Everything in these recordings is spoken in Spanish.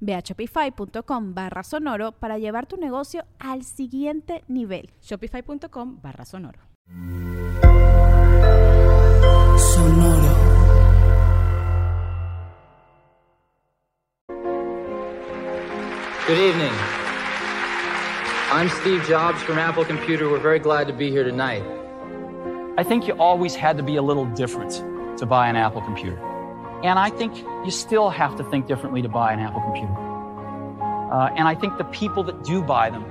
Ve a shopify.com barra sonoro para llevar tu negocio al siguiente nivel. Shopify.com barra sonoro. Sonoro. Good evening. I'm Steve Jobs from Apple Computer. We're very glad to be here tonight. I think you always had to be a little different to buy an Apple computer. And I think you still have to think differently to buy an Apple computer. Uh, and I think the people that do buy them,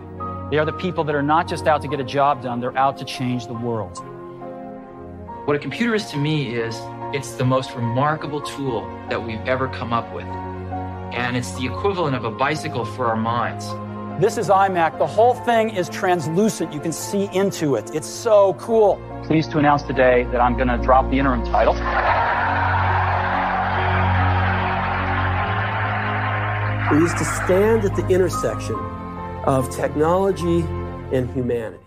they are the people that are not just out to get a job done, they're out to change the world. What a computer is to me is it's the most remarkable tool that we've ever come up with. And it's the equivalent of a bicycle for our minds. This is iMac. The whole thing is translucent. You can see into it. It's so cool. Pleased to announce today that I'm going to drop the interim title. We used to stand at the intersection of technology and humanity.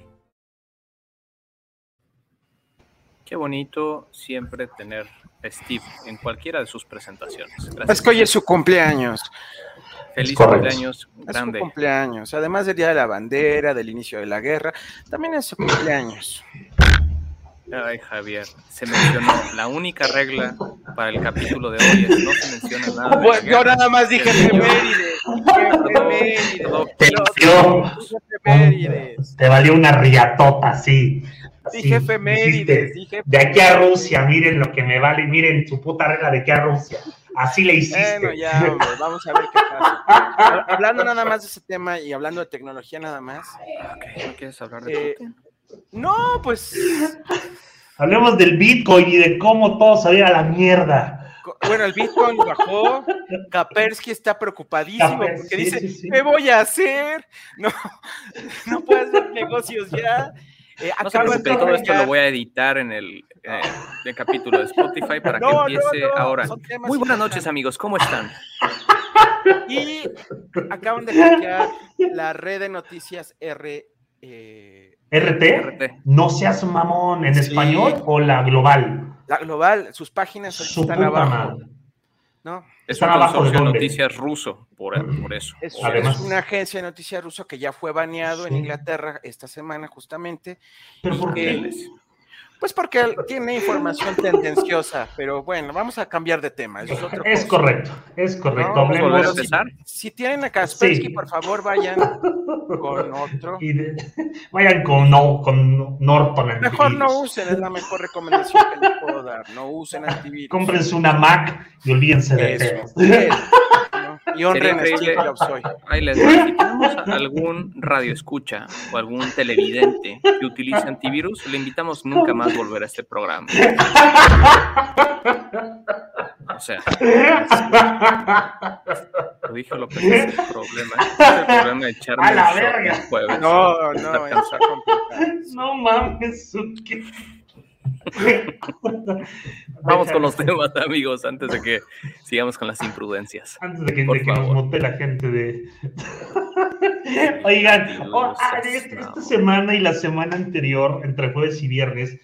Qué bonito siempre tener a Steve en cualquiera de sus presentaciones. Gracias. Es que hoy es su cumpleaños. Feliz cumpleaños, Es su grande. cumpleaños. Además del Día de la Bandera, del inicio de la guerra, también es su cumpleaños. Ay, Javier, se mencionó la única regla para el capítulo de hoy es no se menciona nada. de la Bueno, yo nada más dije efemérides. Efemérides. Te valió, una riatota, así, Dije efemérides. Dije De aquí a Rusia, miren lo que me vale, miren su puta regla de aquí a Rusia. Así le hiciste. Bueno, ya, hombre, vamos a ver qué pasa. Hab- Hablando nada más de ese tema y hablando de tecnología nada más. Ok, ¿No quieres hablar de eh, Putin? No, pues, Hablemos del Bitcoin y de cómo todo va a la mierda. bueno, el Bitcoin bajó. Kaspersky está preocupadísimo porque dice, sí, sí. ¿qué voy a hacer? No, no puedo hacer negocios ya. Eh, No se todo esto lo voy a editar en el, eh, el capítulo de Spotify para que No, empiece no, ahora. Muy buenas noches, amigos, ¿cómo están? Y acaban de hackear la red de noticias R. eh, ¿RT? RT. No seas mamón, ¿en Sí. español o la global? la global, sus páginas Su están abajo. madre. ¿no? Es ¿Están un abajo de consorcio de dónde? noticias ruso, por, por eso. Es, Además- es una agencia de noticias ruso que ya fue baneado en. Inglaterra esta semana justamente. ¿Pero por qué? Pues porque tiene información tendenciosa, pero bueno, vamos a cambiar de tema. eso es correcto, es correcto. No, ¿Vamos a volver a Hablemos empezar? Si tienen a Kaspersky, Sí. por favor vayan con otro. y de- vayan con, no, con Norton. Mejor no usen, es la mejor recomendación que les puedo dar. No usen antivirus. Cómprense una Mac y olvídense de Eso. Y honren. Ahí les va. Si tenemos algún radio escucha o algún televidente que utilice antivirus, le invitamos nunca más volver a este programa. O sea, lo dije lo que es el problema. Es el problema de echarme A la verga. el jueves. No, no, cansado. está complicado. No mames. Vamos con los temas, amigos, antes de que sigamos con las imprudencias. Antes de que, de que nos note la gente de. Oigan, oh, ah, este- esta semana y la semana anterior, entre jueves y viernes,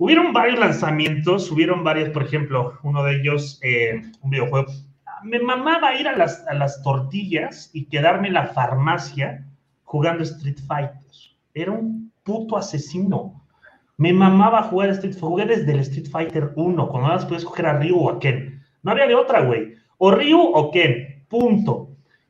hubieron varios lanzamientos. Hubieron varios, por ejemplo, uno de ellos, eh, un videojuego. Me mamaba ir a las, a las tortillas y quedarme en la farmacia jugando Street Fighter. Era un puto asesino. Me mamaba jugar Street Fighter. Jugué desde el Street Fighter 1, cuando nada más podías escoger a Ryu o a Ken. No había de otra, güey. O Ryu o Ken. Punto.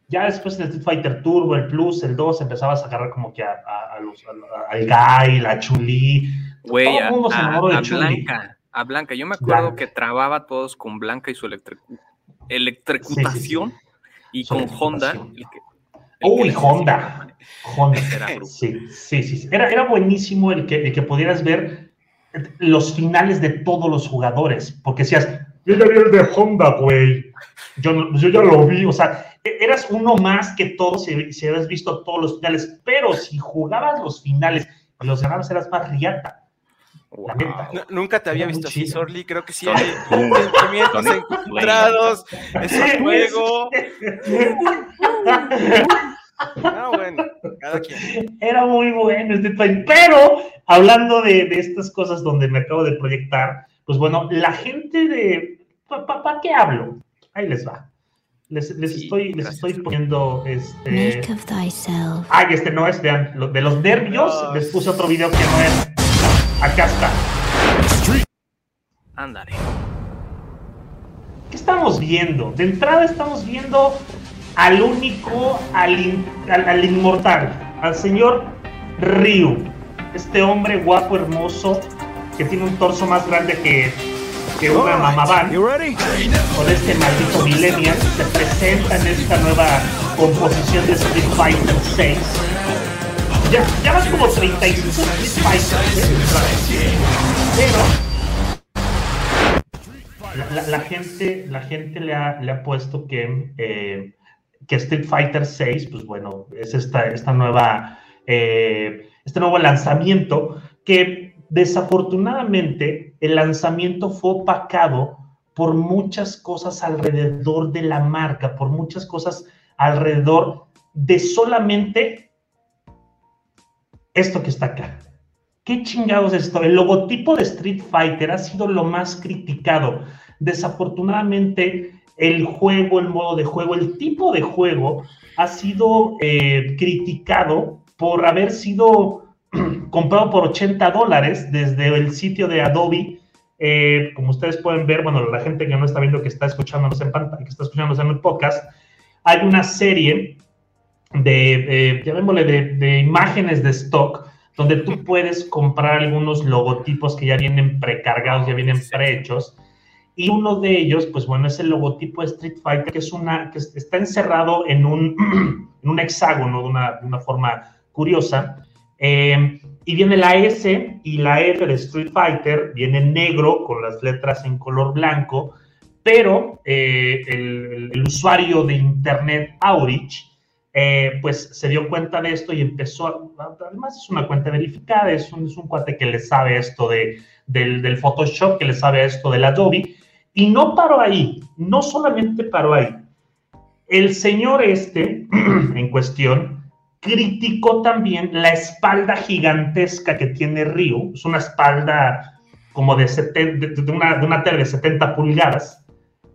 Ya después en el Street Fighter Turbo, el Plus, el 2, empezabas a agarrar como que a, a- a los, al Guy, la Chuli. Güey, a. Blanca, a Blanca. Yo me acuerdo Blanca. que trababa a todos con Blanca y su electric- electrocutación y Su con Honda. electrocutación. el que- el que Uy, Honda. Honda. Era. Sí, sí, sí. Era, era buenísimo el que, el que pudieras ver los finales de todos los jugadores, porque decías, yo ya vi el de Honda, güey. Yo, yo ya lo vi, o sea, e- eras uno más que todos si, si habías visto todos los finales, pero si jugabas los finales los ganabas, eras más riata. No, nunca te había Era visto así. Sorli. Creo que sí hay sentimientos encontrados. Ese juego. Era No, bueno, cada quien. muy bueno este Fighter. Pero hablando de, de estas cosas donde me acabo de proyectar, pues bueno, la gente de. ¿Para qué hablo? Ahí les va. Les, les Sí, estoy, les estoy poniendo este. Make of thyself. Ay, este no es, vean, lo- de los nervios, les puse otro video que no es. Acá está. Ándale. ¿Qué estamos viendo? De entrada estamos viendo al único, al, in- al, al inmortal, al señor Ryu. Este hombre guapo, hermoso, que tiene un torso más grande que, que una mamabán. Con este maldito millennial se presenta en esta nueva composición de Street Fighter 6. Ya, ya van como 35 Street. Pero la gente, la gente le ha, le ha puesto que, eh, que Street Fighter 6, pues bueno, es esta, esta nueva, eh, este nuevo lanzamiento que desafortunadamente el lanzamiento fue opacado por muchas cosas alrededor de la marca, por muchas cosas alrededor de solamente esto que está acá. ¿Qué chingados es esto? El logotipo de Street Fighter ha sido lo más criticado. Desafortunadamente, el juego, el modo de juego, el tipo de juego ha sido eh, criticado por haber sido comprado por 80 dólares desde el sitio de Adobe. Eh, como ustedes pueden ver, bueno, la gente que no está viendo, que está escuchándonos en pantalla, que está escuchándonos en el podcast, hay una serie de, eh, llamémosle, de, de imágenes de stock donde tú puedes comprar algunos logotipos que ya vienen precargados, ya vienen prehechos. Y uno de ellos, pues bueno, es el logotipo de Street Fighter, que es una, que es- está encerrado en un, en un hexágono de una, de una forma curiosa. Eh, y viene la S y la F de Street Fighter, viene en negro con las letras en color blanco, pero eh, el, el- el usuario de internet Aurich, eh, pues se dio cuenta de esto y empezó, a- además es una cuenta verificada, es un, es un cuate que le sabe esto de, del, del Photoshop, que le sabe esto del Adobe, y no paró ahí, no solamente paró ahí. El señor este, en cuestión, criticó también la espalda gigantesca que tiene Ryu, es una espalda como de, 70 de, de una, de una tele de 70 pulgadas,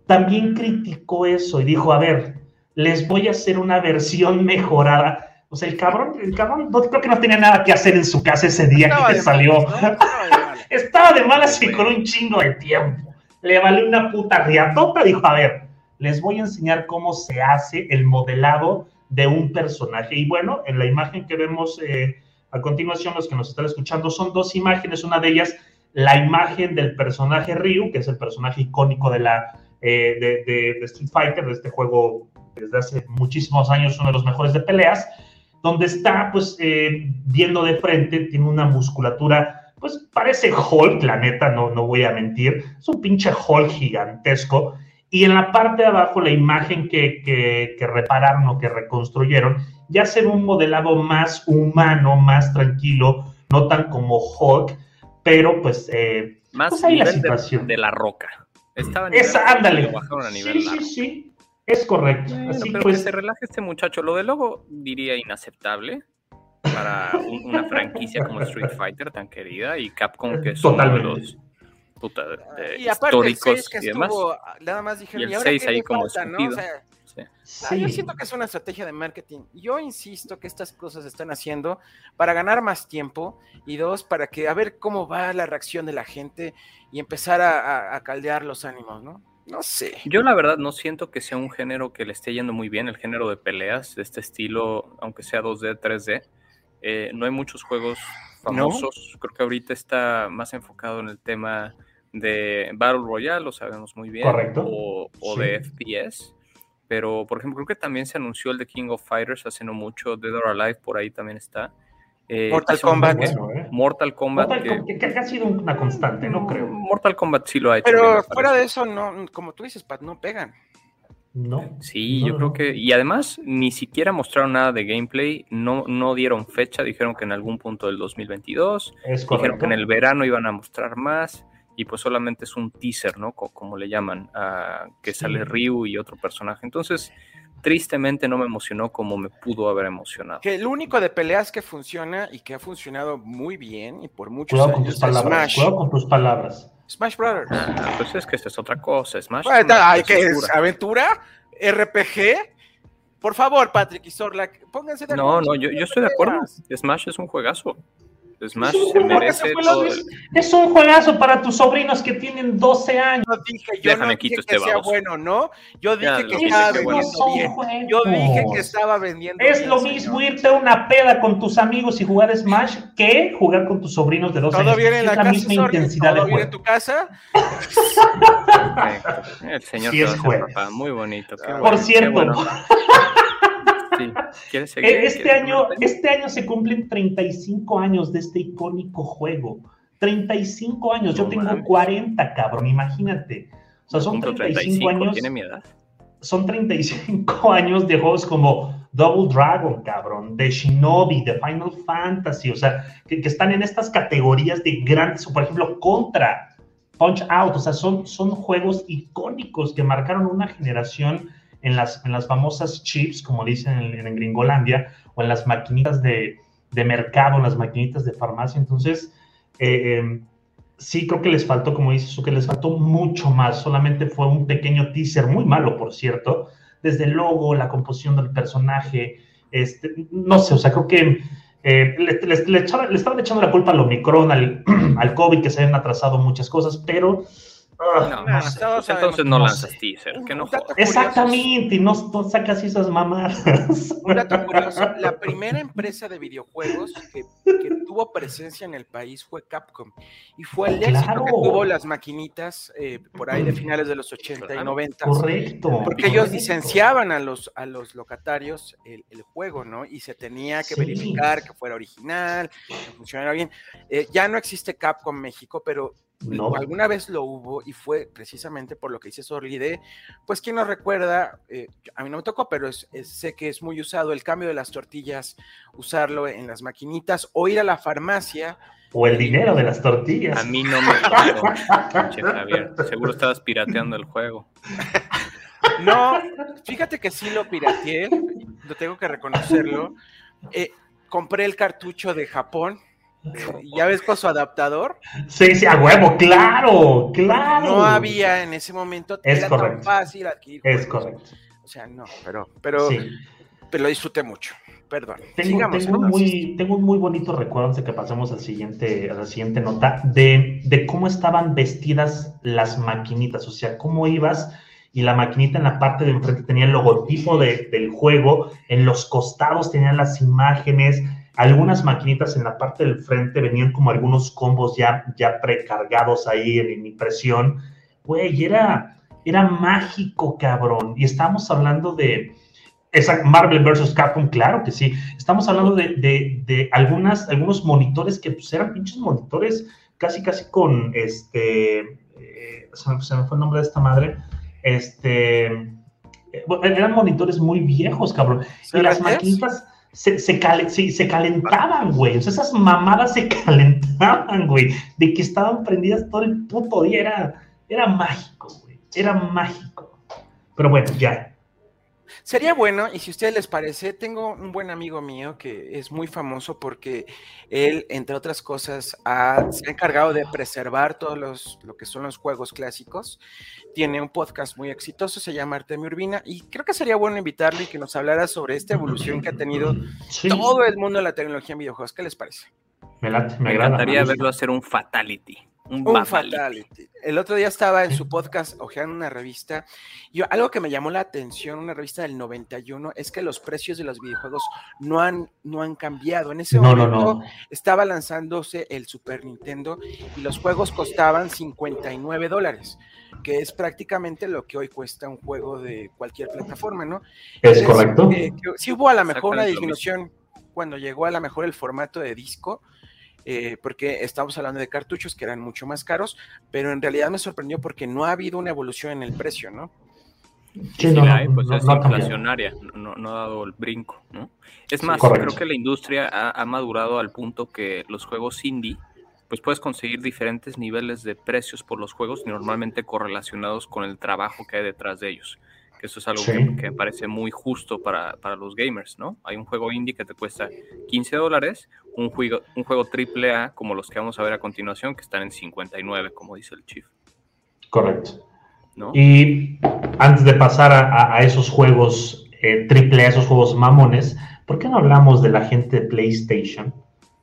también criticó eso y dijo, a ver, les voy a hacer una versión mejorada. O sea, el cabrón, el cabrón no, creo que no tenía nada que hacer en su casa ese día Estaba que de salió. malas, ¿no? Estaba de malas. Estaba de malas y con un chingo de tiempo. Le valió una puta riatota. Dijo, a ver, les voy a enseñar cómo se hace el modelado de un personaje. Y bueno, en la imagen que vemos eh, a continuación, los que nos están escuchando, son dos imágenes. Una de ellas, la imagen del personaje Ryu, que es el personaje icónico de la eh, de, de- de Street Fighter, de este juego desde hace muchísimos años, uno de los mejores de peleas, donde está pues eh, viendo de frente, tiene una musculatura pues parece Hulk, la neta, no, no voy a mentir, es un pinche Hulk gigantesco. Y en la parte de abajo, la imagen que, que, que repararon o que reconstruyeron, ya se ve un modelado más humano, más tranquilo, no tan como Hulk, pero pues, eh, Más pues ahí la nivel de, situación. de la roca. Estaba a nivel Esa, ándale. bajaron a nivel Sí, largo. sí, sí, es correcto. Bueno, Así pero pues, que se relaje este muchacho. Lo del logo diría inaceptable para un- una franquicia como Street Fighter tan querida y Capcom que es uno de Totalmente. los puta, de- Y aparte, el históricos 6 que y demás. estuvo, nada más dijeron, Y el ¿y ahora 6 qué ahí como falta, no? O escupido. sea, Sí. Ah, yo siento que es una estrategia de marketing. Yo insisto que estas cosas se están haciendo para ganar más tiempo y dos, para que a ver cómo va la reacción de la gente y empezar a, a- a caldear los ánimos, ¿no? No sé. Yo la verdad no siento que sea un género que le esté yendo muy bien, el género de peleas de este estilo, aunque sea 2D, 3D. Eh, no hay muchos juegos famosos. Creo que ahorita está más enfocado en el tema de Battle Royale, lo sabemos muy bien. Correcto. O, o Sí. de FPS. Pero, por ejemplo, creo que también se anunció el de King of Fighters hace no mucho. Dead or Alive por ahí también está. Eh, Mortal Kombat. ¿eh? Mortal Kombat. Mortal que- Com- que, que ha sido una constante, no creo. Mortal Kombat sí lo ha hecho. Pero fuera parece. de eso, no, como tú dices, Pat, no pegan. No. Sí, No, yo no, creo que. Y además, ni siquiera mostraron nada de gameplay. No, no dieron fecha. Dijeron que en algún punto del 2022. Es Dijeron que en el verano iban a mostrar más. Y pues solamente es un teaser, ¿no? Co- como le llaman. ah, que Sí. sale Ryu y otro personaje. Entonces, tristemente no me emocionó como me pudo haber emocionado. Que el único de peleas que funciona y que ha funcionado muy bien y por muchos Cuidado con años tus palabras. Smash. Cuidado con tus palabras. Smash Brothers. Ah, pues es que esta es otra cosa. Smash. Bueno, ay, ¿qué es? ¿Aventura? ¿RPG? Por favor, Patrick y Sorla, pónganse de No, acuerdo. no, yo, yo estoy de acuerdo. Smash es un juegazo. Smash Es un se merece todo. de- el- Es un juegazo para tus sobrinos que tienen 12 años. No dije, yo Déjame no quito dije este que sea bueno, ¿no? Yo Ya, dije lo que estaba bueno. vendiendo bien. Yo dije que estaba vendiendo Es bien, lo señor. mismo irte a una peda con tus amigos y jugar Smash que jugar con tus sobrinos de 12 ¿Todo años. bien en es la la casa, misma Sorry? intensidad de ¿Todo bien en juego. tu casa? El señor Sí que es. Muy bonito. qué Por bueno, qué cierto. bueno. Sí. ¿Quieres seguir? Eh, Este ¿Quieres año, este año se cumplen 35 años de este icónico juego. 35 años. Yo No tengo mames. 40, cabrón, imagínate. O sea, son Punto 35 años. Tiene mi edad. son 35 años de juegos como Double Dragon, cabrón, de Shinobi, de Final Fantasy, o sea, que, que están en estas categorías de grandes, o por ejemplo, Contra, Punch Out, o sea, son, son juegos icónicos que marcaron una generación en las, en las famosas chips, como dicen en, en Gringolandia, o en las maquinitas de, de mercado, en las maquinitas de farmacia. Entonces, eh, eh, sí creo que les faltó, como dices que les faltó mucho más. Solamente fue un pequeño teaser, muy malo, por cierto, desde el logo, la composición del personaje, este, no sé, o sea, creo que eh, le, le- le estaban echando la culpa al Omicron, al, al COVID, que se habían atrasado muchas cosas, pero... ah, No, no no, Pues entonces no no lanzas sé. teaser. Que no jodas. curioso. Exactamente, no, no sacas esas mamadas. Un dato curioso, la primera empresa de videojuegos que, que tuvo presencia en el país fue Capcom y fue el éxito Claro. que tuvo las maquinitas eh, por ahí de finales de los 80 y Claro. 90. Correcto. Porque ellos licenciaban a los, a los locatarios el, el juego, ¿no? Y se tenía que Sí. verificar que fuera original, que funcionara bien. Eh, ya no existe Capcom México, pero No. alguna vez lo hubo y fue precisamente por lo que dice Sorli de, pues quien nos recuerda, eh, a mí no me tocó, pero es- es- sé que es muy usado el cambio de las tortillas, usarlo en las maquinitas o ir a la farmacia. O el dinero de las tortillas. A mí no me tocó, Javier. Seguro estabas pirateando el juego. No, fíjate que sí lo pirateé, lo tengo que reconocerlo. Eh, compré el cartucho de Japón, ya ves con su adaptador. Sí, sí, a huevo, claro, claro. No había en ese momento, Es era tan correcto. fácil adquirir. Es juegos. correcto. O sea, no, pero, pero, Sí. pero lo disfruté mucho. Perdón. Tengo, Sigamos. tengo un muy, tengo un muy bonito recuerdo antes de que pasemos al siguiente, a la siguiente nota de, de cómo estaban vestidas las maquinitas, o sea, cómo ibas y la maquinita en la parte de enfrente tenía el logotipo de- del juego, en los costados tenían las imágenes, algunas maquinitas en la parte del frente venían como algunos combos ya, ya precargados ahí en, en impresión. Güey, era, era mágico, cabrón. Y estamos hablando de, esa Marvel vs. Capcom, claro que sí. Estamos hablando de, de- de algunas, algunos monitores que pues, eran pinches monitores casi, casi con este. eh, se, me, se me fue el nombre de esta madre. Este. eh, eran monitores muy viejos, cabrón. Y las maquinitas se, se, se calentaban, güey. O sea, esas mamadas se calentaban, güey. De que estaban prendidas todo el puto día. Era, era mágico, güey. Era mágico. Pero bueno, ya. Sería bueno, y si a ustedes les parece, tengo un buen amigo mío que es muy famoso porque él, entre otras cosas, ha- se ha encargado de preservar todos los, lo que son los juegos clásicos. Tiene un podcast muy exitoso, se llama Artemio Urbina, y creo que sería bueno invitarlo y que nos hablara sobre esta evolución que ha tenido Sí, todo el mundo de la tecnología en videojuegos. ¿Qué les parece? me, late, me, Me agrada. encantaría verlo hacer un fatality. Un, Un fatality. fatality. El otro día estaba en su podcast ojeando una revista. Y algo que me llamó la atención, una revista del 91, es que los precios de los videojuegos no han, no han cambiado. En ese No, momento no. estaba lanzándose el Super Nintendo y los juegos costaban 59 dólares, que es prácticamente lo que hoy cuesta un juego de cualquier plataforma, ¿no? ¿Es Entonces, correcto? eh, sí hubo a lo mejor una disminución cuando llegó a lo mejor el formato de disco, eh, porque estamos hablando de cartuchos que eran mucho más caros, pero en realidad me sorprendió porque no ha habido una evolución en el precio, ¿no? Sí, Sí, no, la hay, pues no- es no inflacionaria, no, no ha dado el brinco, ¿no? Es más, creo que la industria ha, ha madurado al punto que los juegos indie, pues puedes conseguir diferentes niveles de precios por los juegos normalmente correlacionados con el trabajo que hay detrás de ellos. Que eso es algo Sí. que, que me parece muy justo para, para los gamers, ¿no? Hay un juego indie que te cuesta 15 dólares, un juego, un juego triple A como los que vamos a ver a continuación que están en 59, como dice el Chief, Correcto. ¿no? Y antes de pasar a, a- a esos juegos eh, triple A, esos juegos mamones, ¿por qué no hablamos de la gente de PlayStation?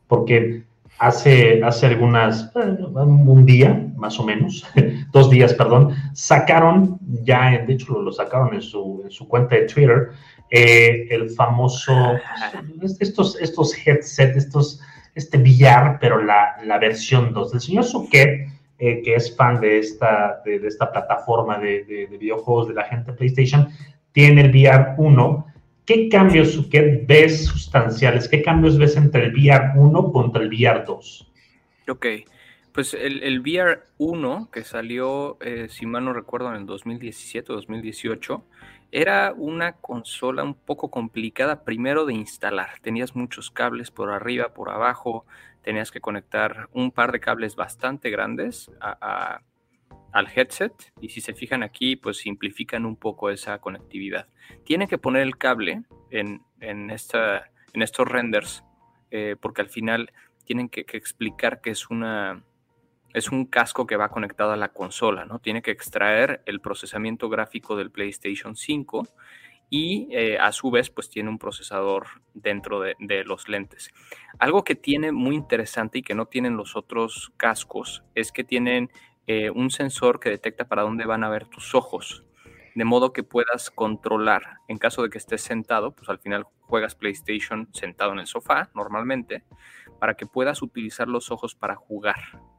Porque hace, hace algunas, un día más o menos, dos días, perdón, sacaron ya, de hecho lo, sacaron en su, en su cuenta de Twitter, eh, el famoso, pues, estos, estos headsets, estos, este VR, pero la, la versión 2. El señor Suquet, eh, que es fan de esta, de, esta plataforma de, de- de videojuegos de la gente PlayStation, tiene el VR 1. ¿Qué cambios ves sustanciales? ¿Qué cambios ves entre el VR 1 contra el VR 2? Ok, pues el, VR 1 que salió, eh, si mal no recuerdo, en el 2017 o 2018, era una consola un poco complicada primero de instalar. Tenías muchos cables por arriba, por abajo, tenías que conectar un par de cables bastante grandes a- al headset y si se fijan aquí, pues simplifican un poco esa conectividad. Tienen que poner el cable en, en, esta, en estos renders eh, porque al final tienen que, explicar que es una es un casco que va conectado a la consola, ¿no? Tiene que extraer el procesamiento gráfico del PlayStation 5 y eh, a su vez pues tiene un procesador dentro de, de los lentes. Algo que tiene muy interesante y que no tienen los otros cascos es que tienen eh, un sensor que detecta para dónde van a ver tus ojos, de modo que puedas controlar. En caso de que estés sentado, pues al final juegas PlayStation sentado en el sofá normalmente, para que puedas utilizar los ojos para jugar.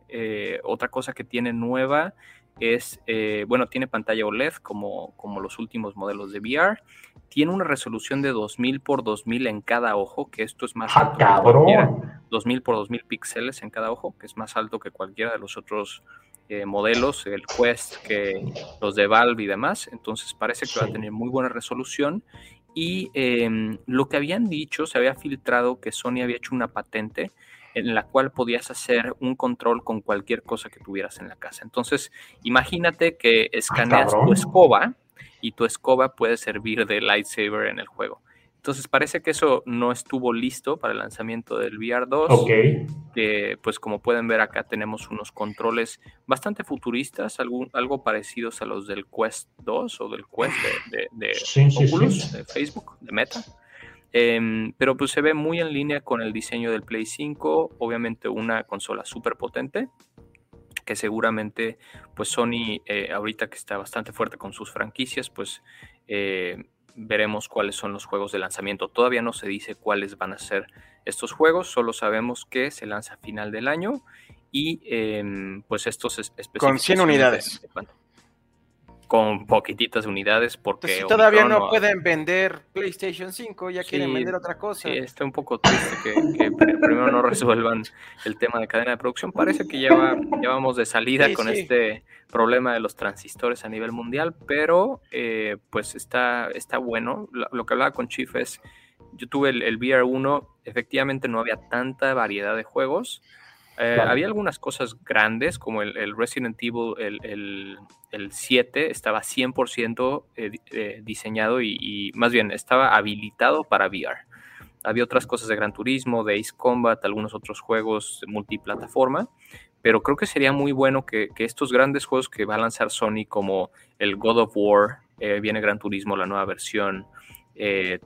Eh, otra cosa que tiene nueva es, eh, bueno, tiene pantalla OLED como, como los últimos modelos de VR. Tiene una resolución de 2000 por 2000 en cada ojo, que esto es más ¡Ah, alto que cualquiera. cabrón! 2000 por 2000 píxeles en cada ojo, que es más alto que cualquiera de los otros eh, modelos, el Quest, que los de Valve y demás. Entonces parece que va a tener muy buena resolución. Y em, lo que habían dicho, se había filtrado que Sony había hecho una patente en la cual podías hacer un control con cualquier cosa que tuvieras en la casa. Entonces, imagínate que escaneas tu escoba y tu escoba puede servir de lightsaber en el juego. Entonces parece que eso no estuvo listo para el lanzamiento del VR 2 Ok, que pues como pueden ver acá tenemos unos controles bastante futuristas, algún- algo parecidos a los del Quest 2 o del Quest de, de- de Sí, sí, Oculus, sí. de Facebook, de Meta. Em, pero pues se ve muy en línea con el diseño del Play 5, obviamente una consola súper potente, que seguramente pues Sony eh, ahorita que está bastante fuerte con sus franquicias, pues eh, veremos cuáles son los juegos de lanzamiento. Todavía no se dice cuáles van a ser estos juegos, solo sabemos que se lanza a final del año y em, pues estos es- Con 100 específicos unidades. Con poquititas unidades porque Entonces, si todavía no pueden vender PlayStation 5, ya quieren vender otra cosa. Sí, está un poco triste que, que pr- primero no resuelvan el tema de cadena de producción. Parece que ya, va- ya vamos de salida Sí, con sí. este problema de los transistores a nivel mundial, pero eh, pues está, está bueno. Lo, lo que hablaba con Chief es, yo tuve el, el VR1, efectivamente no había tanta variedad de juegos. Eh, Claro. Había algunas cosas grandes, como el, el Resident Evil, el, el, el 7, estaba 100% eh, eh, diseñado y, y más bien estaba habilitado para VR. Había otras cosas de Gran Turismo, de Ace Combat, algunos otros juegos multiplataforma, pero creo que sería muy bueno que, que estos grandes juegos que va a lanzar Sony, como el God of War, eh, viene Gran Turismo, la nueva versión,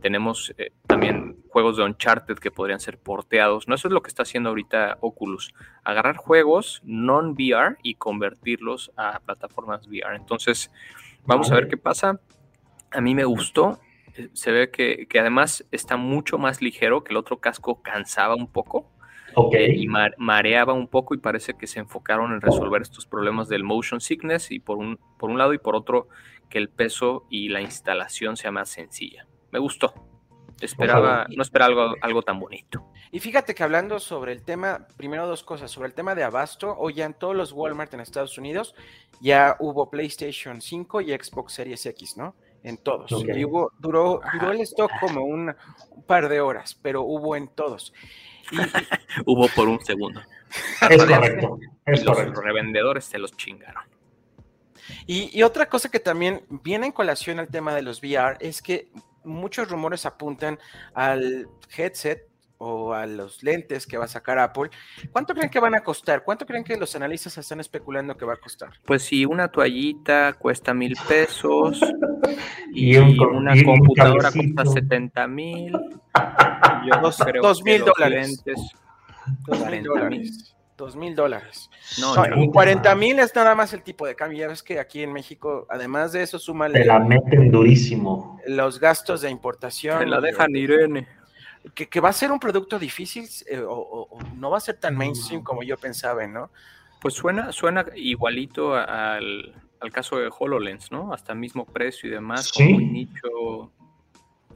tenemos también juegos de Uncharted que podrían ser porteados. No, eso es lo que está haciendo ahorita Oculus. Agarrar juegos non-VR y convertirlos a plataformas VR. Entonces, vamos a ver qué pasa. A mí me gustó. Eh, Se ve que, que además está mucho más ligero que el otro casco cansaba un poco. Ok. eh, y ma- mareaba un poco y parece que se enfocaron en resolver estos problemas del motion sickness y por un, por un lado y por otro que el peso y la instalación sea más sencilla. Me gustó. Esperaba, no esperaba algo, algo tan bonito. Y fíjate que hablando sobre el tema, primero dos cosas, sobre el tema de abasto, hoy ya en todos los Walmart en Estados Unidos ya hubo PlayStation 5 y Xbox Series X, ¿no? En todos. Y hubo, duró, duró el stock como un, un par de horas, pero hubo en todos. Y, Hubo por un segundo. Es correcto. Es los correcto. revendedores se los chingaron. Y, y otra cosa que también viene en colación al tema de los VR es que muchos rumores apuntan al headset o a los lentes que va a sacar Apple. ¿Cuánto creen que van a costar? ¿Cuánto creen que los analistas están especulando que va a costar? Pues si una toallita cuesta mil pesos Y y, un co- una y computadora cuesta 70 mil, yo Dos- creo dos que mil dólares. lentes, Dos mil 40 mil. dólares. Dos mil dólares. No, No, yo- y 40 mil es nada más el tipo de cambio. Ya ves que aquí en México, además de eso, Te súmale la meten durísimo. los gastos de importación. se la dejan Irene. que, que va a ser un producto difícil eh, o, o- o no va a ser tan mainstream como yo pensaba, ¿no? Pues suena, suena igualito al, al caso de HoloLens, ¿no? Hasta mismo precio y demás, Sí. como muy nicho.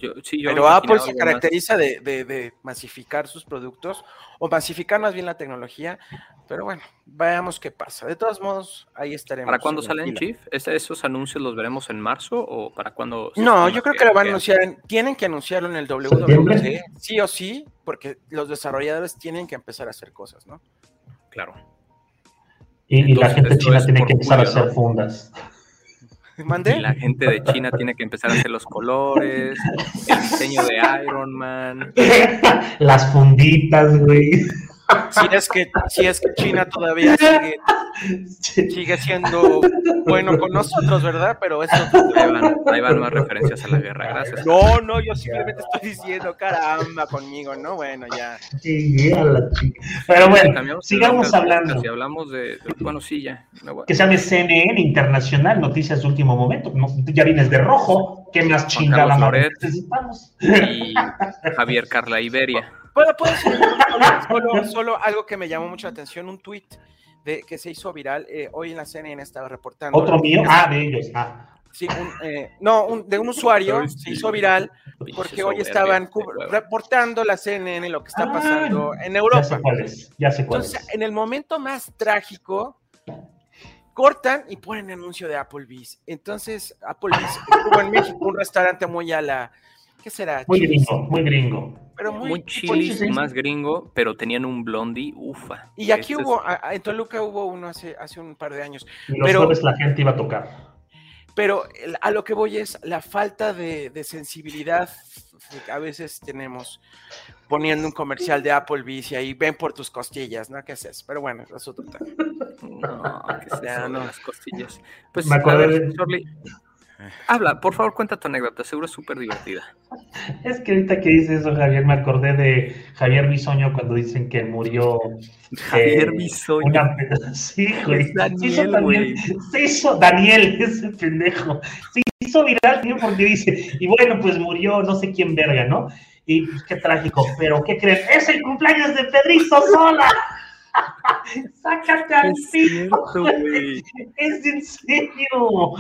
Yo, sí, yo Pero Apple se caracteriza de, de- de masificar sus productos o masificar más bien la tecnología. Pero bueno, veamos qué pasa. De todos modos, ahí estaremos. ¿Para cuándo en salen. Chief? ¿Es- ¿Esos anuncios los veremos en marzo o para cuándo? No, yo creo que lo van a anunciar. en- tienen que anunciarlo en el ¿Septiembre? WWDC, sí o sí, porque los desarrolladores tienen que empezar a hacer cosas, ¿no? Claro. Y, y la gente china tiene que empezar a hacer fundas. ¿Mandé? Y la gente de China tiene que empezar a hacer los colores, el diseño de Iron Man. Las funditas, güey. Si es que, si es que China todavía sigue, sigue siendo bueno con nosotros, ¿verdad? Pero eso. Ahí van, ahí van más referencias a la guerra. Gracias. No, no, yo simplemente estoy diciendo, caramba, conmigo, ¿no? Bueno, ya. Pero bueno, sigamos hablando. Y hablamos de, de- bueno, sí, ya. Que se llame CNN Internacional, noticias de último momento. No, ya vienes de rojo. ¿Qué más chingada necesitamos? Y Javier Carla Iberia. ¿Puedo, puedo decir solo, solo- algo que me llamó mucho la atención, un tweet de, que se hizo viral. eh, hoy en la CNN estaba reportando. Otro mío. Ah, de ellos. Ah. Sí, un, eh, no, un- de un usuario se hizo viral porque hoy estaban reportando la CNN lo que está Ah, pasando en Ya sé Europa. cuál es. Ya sé cuál Entonces, es. en el momento más trágico, cortan y ponen anuncio de Applebee's. Entonces, Applebee's estuvo en México un restaurante muy a la. ¿Qué será? Muy Chili's, gringo, muy gringo. Pero muy, Muy chilis, más gringo, pero tenían un blondie, ufa. Y aquí Este hubo, en Toluca hubo uno hace, hace un par de años. Y los Pero- jueves la gente iba a tocar. Pero a lo que voy es la falta de, de sensibilidad que a veces tenemos poniendo un comercial de Applebee's y ahí ven por tus costillas, ¿no? ¿Qué haces? Pero bueno, eso es otro tema. No, ¿qué es Ya, eso de no. las costillas? Pues, Me a acordé ver, de- Sorli, habla, por favor, cuenta tu anécdota, seguro es súper divertida. Es que ahorita que dices eso, Javier, me acordé de Javier Bisoño cuando dicen que murió. Javier eh, Bisoño. una- Sí, güey. Daniel, se hizo también- güey. Se hizo Daniel, ese pendejo. Se hizo viral también porque dice, y bueno, pues murió no sé quién verga, ¿no? Y pues, qué trágico, pero ¿qué creen? Es el cumpleaños de Pedrito Sola. Sácate al Es piso. cierto, güey. Es en serio.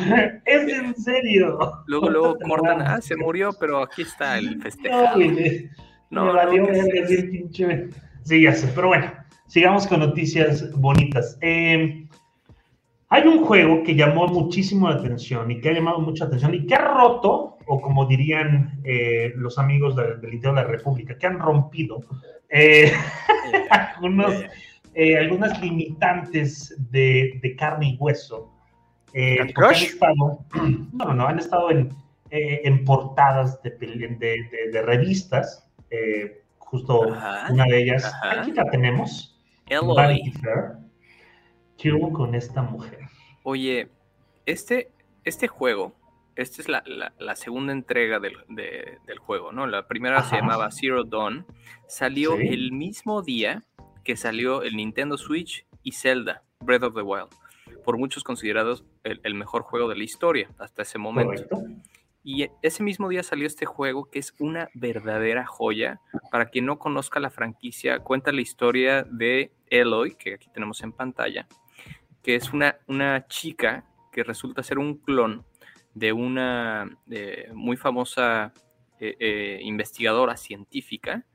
Es en serio. Luego, luego cortan, ah, se murió, pero aquí está el No, festejado. güey, me- No, me no, valió sí, pinche- Sí, ya sé, pero bueno, sigamos con noticias bonitas. Eh, hay un juego que llamó muchísimo la atención y que ha llamado mucha atención y que ha roto, o como dirían eh, los amigos de- del Ideo de la República, que han rompido eh, algunos, eh, algunas limitantes de, de carne y hueso. Eh, ¿Candy porque han estado, no, no, no, han estado en, eh, en portadas de, de- revistas. justo Ajá, una de ellas, ajá. aquí la tenemos. Vanity Fair. ¿Qué hubo con esta mujer? Oye, este, este juego esta es la, la- la segunda entrega del, de- del juego, ¿no? La primera se llamaba Zero Dawn. Salió Sí. el mismo día que salió el Nintendo Switch y Zelda, Breath of the Wild. Por muchos considerados el, el mejor juego de la historia hasta ese momento. Correcto. Y ese mismo día salió este juego que es una verdadera joya. Para quien no conozca la franquicia, cuenta la historia de Eloy, que aquí tenemos en pantalla, que es una, una chica que resulta ser un clon de una eh, muy famosa eh, eh, investigadora científica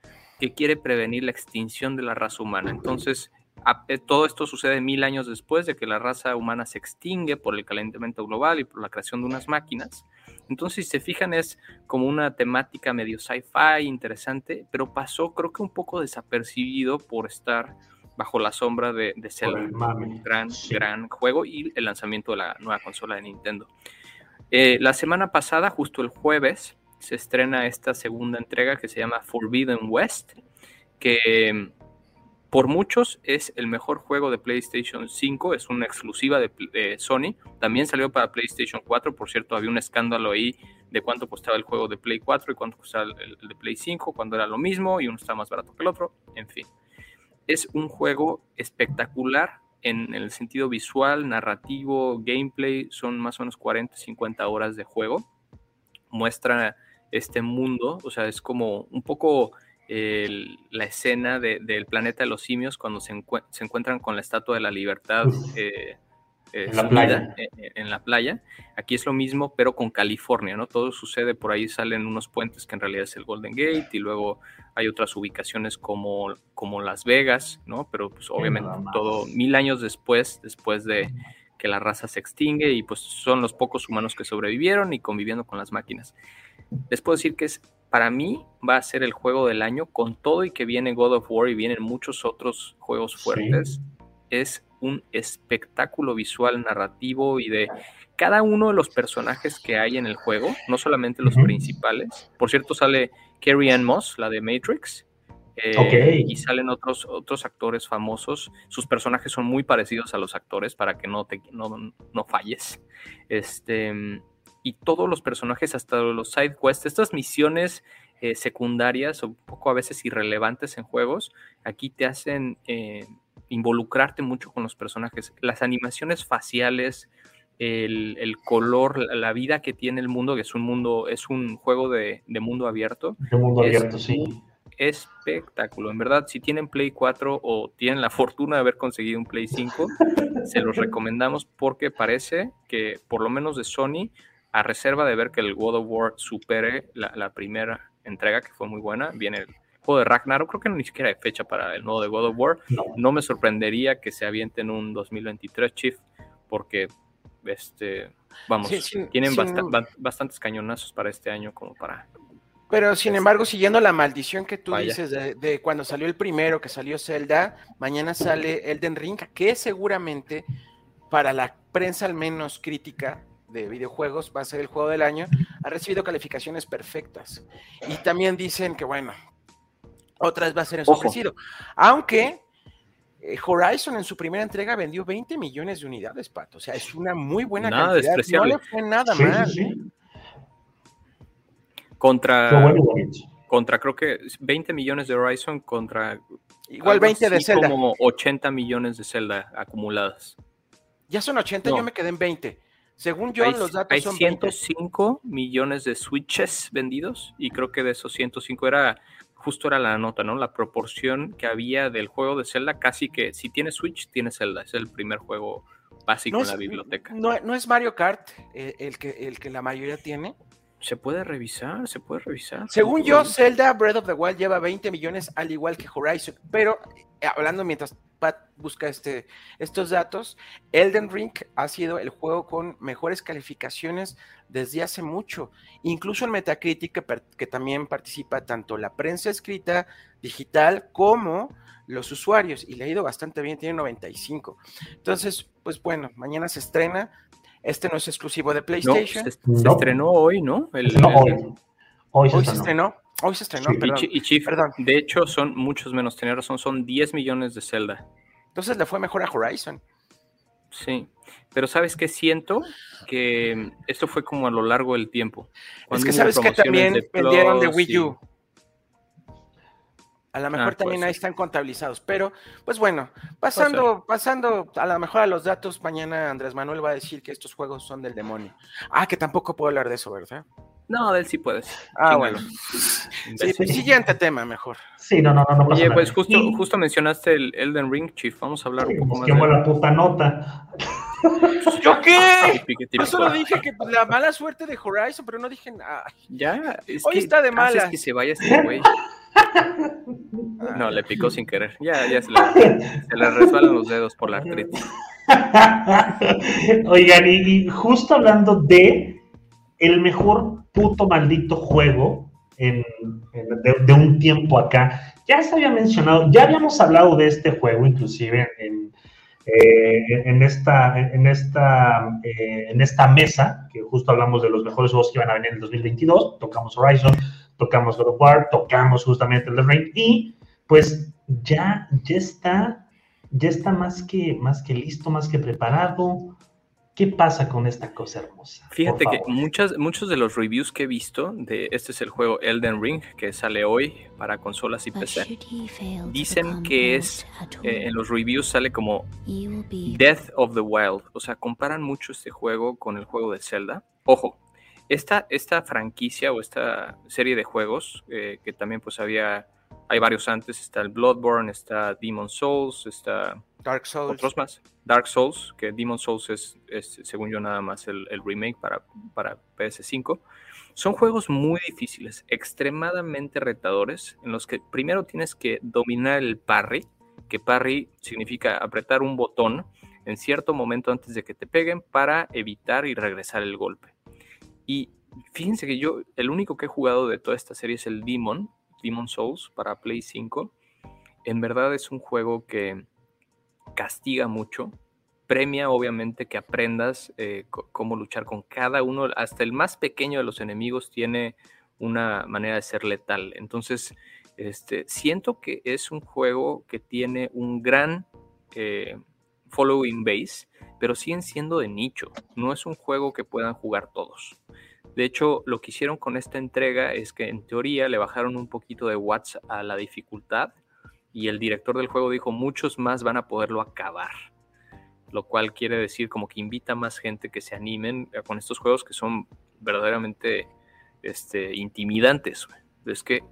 que quiere prevenir la extinción de la raza humana. Entonces, a- eh, todo esto sucede mil años después de que la raza humana se extingue por el calentamiento global y por la creación de unas máquinas. Entonces, si se fijan, es como una temática medio sci-fi interesante, pero pasó creo que un poco desapercibido por estar bajo la sombra de, de Zelda. el mame. Gran, Sí. gran juego y el lanzamiento de la nueva consola de Nintendo. Eh, la semana pasada, justo el jueves, se estrena esta segunda entrega que se llama Forbidden West, que por muchos es el mejor juego de PlayStation 5, es una exclusiva de Sony. También salió para PlayStation 4, por cierto, había un escándalo ahí de cuánto costaba el juego de Play 4 y cuánto costaba el, el de Play 5, cuando era lo mismo y uno estaba más barato que el otro, en fin. Es un juego espectacular en el sentido visual, narrativo, gameplay, son más o menos 40, 50 horas de juego. Muestra este mundo, o sea, es como un poco el- la escena de- del planeta de los simios cuando se, encue- se encuentran con la estatua de la libertad eh, eh, En la playa. en- en la playa. Aquí es lo mismo, pero con California, ¿no? Todo sucede por ahí, salen unos puentes que en realidad es el Golden Gate y luego hay otras ubicaciones como, como Las Vegas, ¿no? Pero pues obviamente todo mil años después, después de que la raza se extingue y pues son los pocos humanos que sobrevivieron y conviviendo con las máquinas. Les puedo decir que es, para mí va a ser el juego del año con todo y que viene God of War y vienen muchos otros juegos Sí. fuertes. Es un espectáculo visual, narrativo y de cada uno de los personajes que hay en el juego, no solamente los principales. Por cierto, sale Carrie Ann Moss, la de Matrix. eh, Ok. Y salen otros, otros actores famosos. Sus personajes son muy parecidos a los actores para que no, te, no, no falles. Este, y todos los personajes, hasta los side quests, estas misiones eh, secundarias o un poco a veces irrelevantes en juegos, aquí te hacen eh, involucrarte mucho con los personajes. Las animaciones faciales, el, el color, la, vida que tiene el mundo, que es un mundo, es un juego de, de mundo abierto, De mundo Es abierto, sí. espectáculo. En verdad, si tienen Play 4 o tienen la fortuna de haber conseguido un Play 5, se los recomendamos porque parece que, por lo menos de Sony, a reserva de ver que el God of War supere la, la primera entrega, que fue muy buena, viene el juego de Ragnarok, creo que ni siquiera hay fecha para el nuevo de God of War. No. No me sorprendería que se avienten un 2023 Chief, porque este, vamos, Sí, tienen sin- basta- ba- bastantes cañonazos para este año como para Pero sin embargo, siguiendo la maldición que tú Vaya. dices de, de cuando salió el primero, que salió Zelda, mañana sale Elden Ring, que seguramente para la prensa al menos crítica de videojuegos va a ser el juego del año, ha recibido calificaciones perfectas. Y también dicen que bueno, otras va a ser Ojo. ofrecido. Aunque eh, Horizon en su primera entrega vendió 20 millones de unidades, Pato. O sea, es una muy buena Nada cantidad. No le fue nada Sí, mal. sí. contra bueno contra creo que 20 millones de Horizon contra Igual algo 20 de Zelda. como 80 millones de Zelda acumuladas. Ya son 80, No. yo me quedé en 20. Según yo, hay los datos hay son 20. 105 millones de Switches vendidos y creo que de esos 105 era justo era la nota, ¿no? La proporción que había del juego de Zelda, casi que si tienes Switch, tienes Zelda. Es el primer juego básico No en es, la biblioteca. no- no es Mario Kart eh, el, que, el que la mayoría tiene. Se puede revisar, se puede revisar. Según yo, Zelda Breath of the Wild lleva 20 millones, al igual que Horizon. Pero eh, hablando mientras Pat busca este, estos datos, Elden Ring ha sido el juego con mejores calificaciones desde hace mucho. Incluso en Metacritic, que, que también participa tanto la prensa escrita, digital, como los usuarios. Y le ha ido bastante bien, tiene 95. Entonces, pues bueno, mañana se estrena. Este no es exclusivo de No, PlayStation. se, se No. estrenó hoy, ¿no? El- No, hoy. Hoy se Hoy se estrenó. Hoy se estrenó, Sí. Perdón. Y Chief, Perdón. de hecho, son muchos menos, tenía razón, son 10 millones de Zelda. Entonces le fue mejor a Horizon. Sí, pero ¿sabes qué siento? Que esto fue como a lo largo del tiempo. Es que sabes que también de vendieron de Wii y- U. A lo mejor Ah, también puede ahí están contabilizados, pero pues bueno, pasando, pasando a lo mejor a los datos, mañana Andrés Manuel va a decir que estos juegos son del demonio. Ah, que tampoco puedo hablar de eso, ¿verdad? No, de él sí puedes. Ah, bueno. Sí, pues, siguiente tema mejor. Sí, no, no, no, no pasa Oye, nada. pues justo, Y- justo mencionaste el Elden Ring, Chief. Vamos a hablar un poco Nos más de la puta nota. ¿Yo qué? Yo solo dije que pues, la mala suerte de Horizon, pero no dije nada. Ya, es Hoy que está de malas. que se vaya este güey. No, le picó sin querer. Ya, ya se le, se le resbalan los dedos por la artritis. Oigan, y, y justo hablando de el mejor puto maldito juego en- en- de, de un tiempo acá, ya se había mencionado, ya habíamos hablado de este juego, inclusive en, eh, en esta, en, esta, eh, en esta mesa, que justo hablamos de los mejores juegos que iban a venir en el 2022, tocamos Horizon, tocamos God of War, tocamos justamente el Ring, y pues ya, ya está, ya está más que, más que listo, más que preparado. ¿Qué pasa con esta cosa hermosa? Fíjate que muchas, muchos de los reviews que he visto de este es el juego Elden Ring, que sale hoy para consolas y PC, dicen que es, eh, en los reviews sale como Death of the Wild. O sea, comparan mucho este juego con el juego de Zelda. Ojo, esta, esta franquicia o esta serie de juegos, eh, que también pues había, hay varios antes, está el Bloodborne, está Demon Souls, está Dark Souls. otros más. Dark Souls, que Demon Souls es, según yo, nada más el, el remake para, para PS5. Son juegos muy difíciles, extremadamente retadores, en los que primero tienes que dominar el parry, que parry significa apretar un botón en cierto momento antes de que te peguen para evitar y regresar el golpe. Y fíjense que yo, el único que he jugado de toda esta serie es el Demon, Demon Souls para Play 5. En verdad es un juego que castiga mucho, premia obviamente que aprendas eh, cómo luchar con cada uno, hasta el más pequeño de los enemigos tiene una manera de ser letal. Entonces, este, siento que es un juego que tiene un gran eh, following base, pero siguen siendo de nicho. No es un juego que puedan jugar todos. De hecho, lo que hicieron con esta entrega es que en teoría le bajaron un poquito de watts a la dificultad y el director del juego dijo muchos más van a poderlo acabar. Lo cual quiere decir como que invita a más gente que se animen eh, con estos juegos que son verdaderamente este, intimidantes. Es que,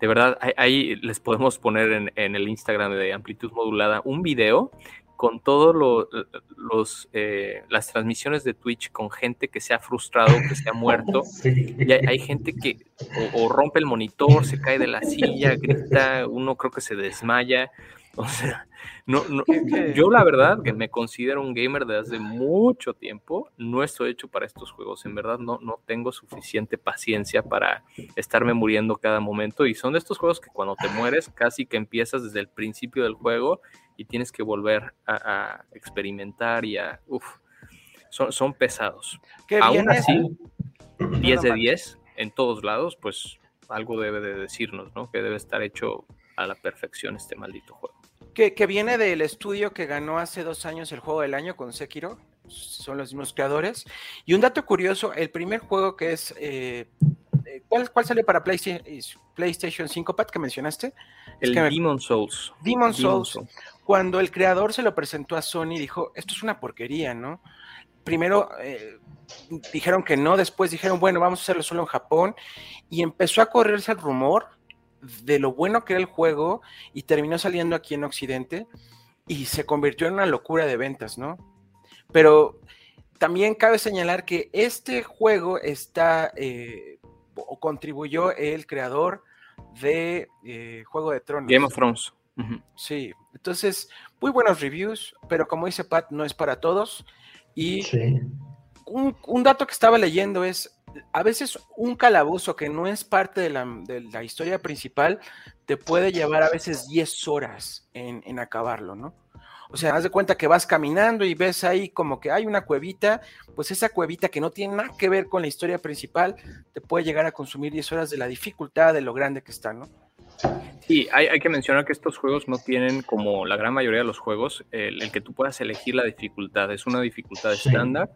de verdad, ahí, les podemos poner en el Instagram de Amplitud Modulada un video con todas lo, los, eh, las transmisiones de Twitch con gente que se ha frustrado, que se ha muerto. Sí. Y hay, hay gente que o, o rompe el monitor, se cae de la silla, grita, uno creo que se desmaya. O sea, no, no, yo la verdad que me considero un gamer de hace mucho tiempo, no estoy hecho para estos juegos, en verdad no, no tengo suficiente paciencia para estarme muriendo cada momento y son de estos juegos que cuando te mueres casi que empiezas desde el principio del juego y tienes que volver a, a experimentar y a... Uf, son, son pesados. Aún así, 10 de mal. 10 en todos lados, pues algo debe de decirnos, ¿no? Que debe estar hecho a la perfección este maldito juego. Que, que viene del estudio que ganó hace dos años el juego del año con Sekiro. Son los mismos creadores. Y un dato curioso: el primer juego que es. eh, eh, ¿cuál, ¿Cuál sale para PlayStation, PlayStation 5, Pat, que mencionaste? Es El me- Demon Souls. Demon Demon Souls. Cuando el creador se lo presentó a Sony, dijo: Esto es una porquería, ¿no? Primero eh, dijeron que no, después dijeron: Bueno, vamos a hacerlo solo en Japón. Y empezó a correrse el rumor de lo bueno que era el juego y terminó saliendo aquí en Occidente y se convirtió en una locura de ventas, ¿no? Pero también cabe señalar que este juego está eh, o contribuyó el creador de eh, Juego de Tronos. Game of Thrones. Sí, entonces, muy buenos reviews, pero como dice Pat, no es para todos. Y Sí. un, un dato que estaba leyendo es, a veces un calabozo que no es parte de la, de la historia principal te puede llevar a veces 10 horas en, en acabarlo, ¿no? O sea, haz de cuenta que vas caminando y ves ahí como que hay una cuevita, pues esa cuevita que no tiene nada que ver con la historia principal, te puede llegar a consumir 10 horas de la dificultad, de lo grande que está, ¿no? Sí, hay, hay, que mencionar que estos juegos no tienen, como la gran mayoría de los juegos, el, el que tú puedas elegir la dificultad. Es una dificultad estándar.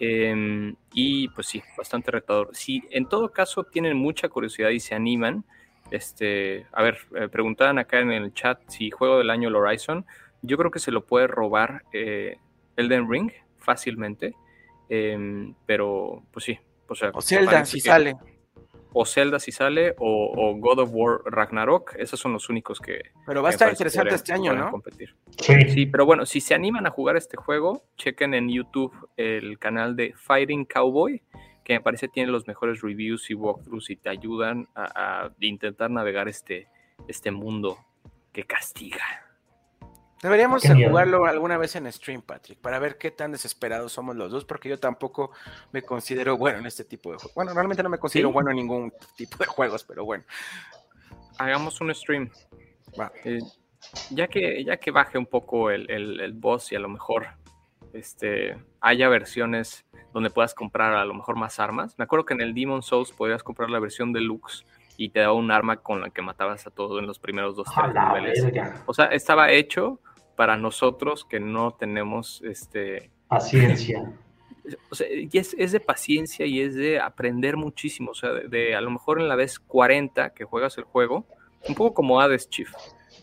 Eh, y pues sí, bastante retador. Si en todo caso tienen mucha curiosidad y se animan, este, a ver, eh, preguntaban acá en el chat si juego del año el Horizon. Yo creo que se lo puede robar eh, Elden Ring fácilmente, eh, pero pues sí. O, sea, o Zelda si que, sale. O Zelda si sale, o, o, God of War Ragnarok. Esos son los únicos que. Pero va a estar interesante podrían, este año, ¿no? Competir. Sí. sí, pero bueno, si se animan a jugar este juego, chequen en YouTube el canal de Fighting Cowboy que me parece tiene los mejores reviews y walkthroughs y te ayudan a, a intentar navegar este, este mundo que castiga. Deberíamos jugarlo alguna vez en stream, Patrick, para ver qué tan desesperados somos los dos, porque yo tampoco me considero bueno en este tipo de juegos. Bueno, realmente no me considero ¿Sí? bueno en ningún tipo de juegos, pero bueno. Hagamos un stream. Va. Eh, ya, que, ya que baje un poco el, el, el boss y a lo mejor este, haya versiones donde puedas comprar a lo mejor más armas. Me acuerdo que en el Demon Souls podías comprar la versión deluxe y te daba un arma con la que matabas a todo en los primeros dos tres niveles. O sea, estaba hecho para nosotros que no tenemos este paciencia. O sea, y es, es, de paciencia y es de aprender muchísimo. O sea, de, de, a lo mejor en la vez 40 que juegas el juego, un poco como Hades Chief.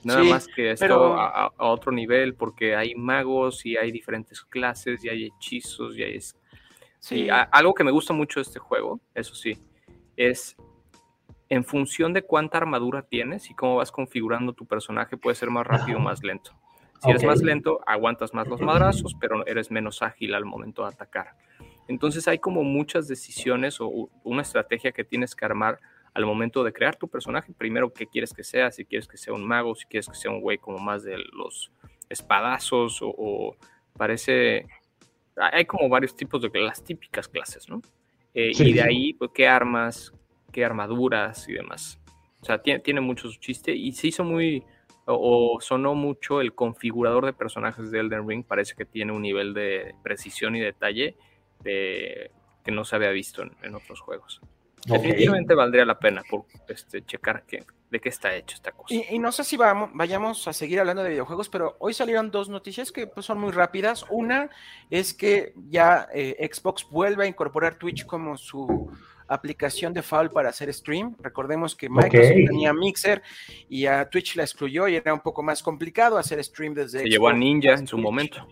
Nada sí, más que esto pero... a, a, otro nivel, porque hay magos y hay diferentes clases y hay hechizos y hay Sí, a, algo que me gusta mucho de este juego, eso sí, es en función de cuánta armadura tienes y cómo vas configurando tu personaje, puede ser más rápido o más lento. Si okay. eres más lento, aguantas más los madrazos, pero eres menos ágil al momento de atacar. Entonces hay como muchas decisiones o una estrategia que tienes que armar al momento de crear tu personaje. Primero, qué quieres que sea, si quieres que sea un mago, si quieres que sea un güey como más de los espadazos o, o parece hay como varios tipos de las típicas clases, ¿no? Eh, sí, y de ahí, pues, qué armas, qué armaduras y demás. O sea, tiene, tiene mucho su chiste y se hizo muy, o, o, sonó mucho el configurador de personajes de Elden Ring. Parece que tiene un nivel de precisión y detalle de, que no se había visto en, en otros juegos. Okay. Definitivamente valdría la pena por este, checar qué, de qué está hecho esta cosa. Y, y, no sé si vamos, vayamos a seguir hablando de videojuegos, pero hoy salieron dos noticias que pues, son muy rápidas. Una es que ya eh, Xbox vuelve a incorporar Twitch como su aplicación de default para hacer stream. Recordemos que Microsoft okay. tenía Mixer y a Twitch la excluyó y era un poco más complicado hacer stream desde. Se Xbox llevó a Ninja en su momento.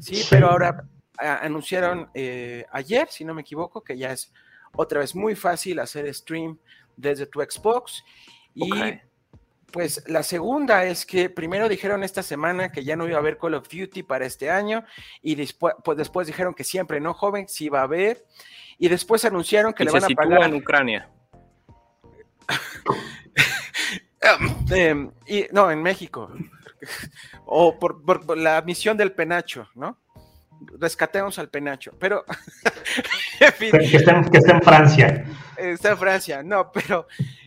Sí, pero ahora a, anunciaron eh, ayer, si no me equivoco, que ya es otra vez muy fácil hacer stream desde tu Xbox. Y okay. pues la segunda es que primero dijeron esta semana que ya no iba a haber Call of Duty para este año y después, pues después dijeron que siempre, ¿no, joven? Sí va a haber. Y después anunciaron que y le van a pagar. en Ucrania. eh, y, no, en México. o por, por, por la misión del penacho, ¿no? rescatemos al penacho, pero en fin, que, está, que, está, en Francia. Está en Francia, no, pero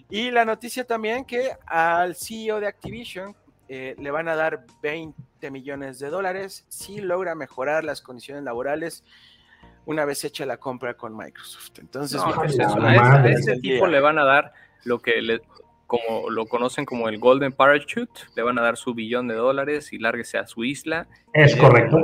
y la noticia también que al CEO de Activision eh, le van a dar 20 millones de dólares si logra mejorar las condiciones laborales una vez hecha la compra con Microsoft. Entonces, no, pues eso, a, ese, ese tipo le van a dar lo que le, como lo conocen como el Golden Parachute, le van a dar su billón de dólares y lárguese a su isla. Es correcto,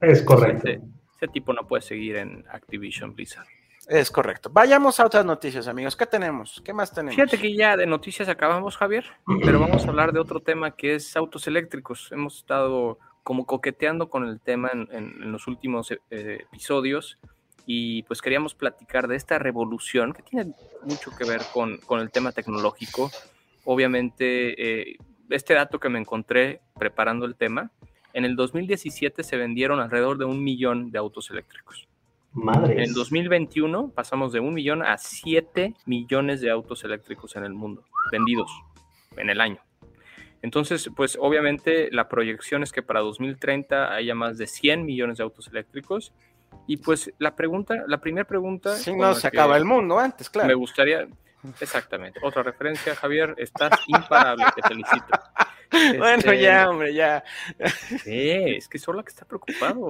es correcto. Ese, ese, tipo no puede seguir en Activision Blizzard. Es correcto. Vayamos a otras noticias, amigos. ¿Qué tenemos? ¿Qué más tenemos? Fíjate que ya de noticias acabamos, Javier, pero vamos a hablar de otro tema que es autos eléctricos. Hemos estado como coqueteando con el tema en, en, en los últimos eh, episodios y pues queríamos platicar de esta revolución que tiene mucho que ver con, con el tema tecnológico. Obviamente, eh, este dato que me encontré preparando el tema, en el 2017 se vendieron alrededor de un millón de autos eléctricos. Madres. En el 2021 pasamos de un millón a 7 millones de autos eléctricos en el mundo, vendidos en el año. Entonces, pues obviamente la proyección es que para 2030 haya más de 100 millones de autos eléctricos y pues la pregunta, la primera pregunta. Si no, se acaba el mundo antes, claro. Me gustaría, exactamente. Otra referencia, Javier, estás imparable, te felicito. Bueno, este, ya, hombre, ya. Sí, es que solo que está preocupado.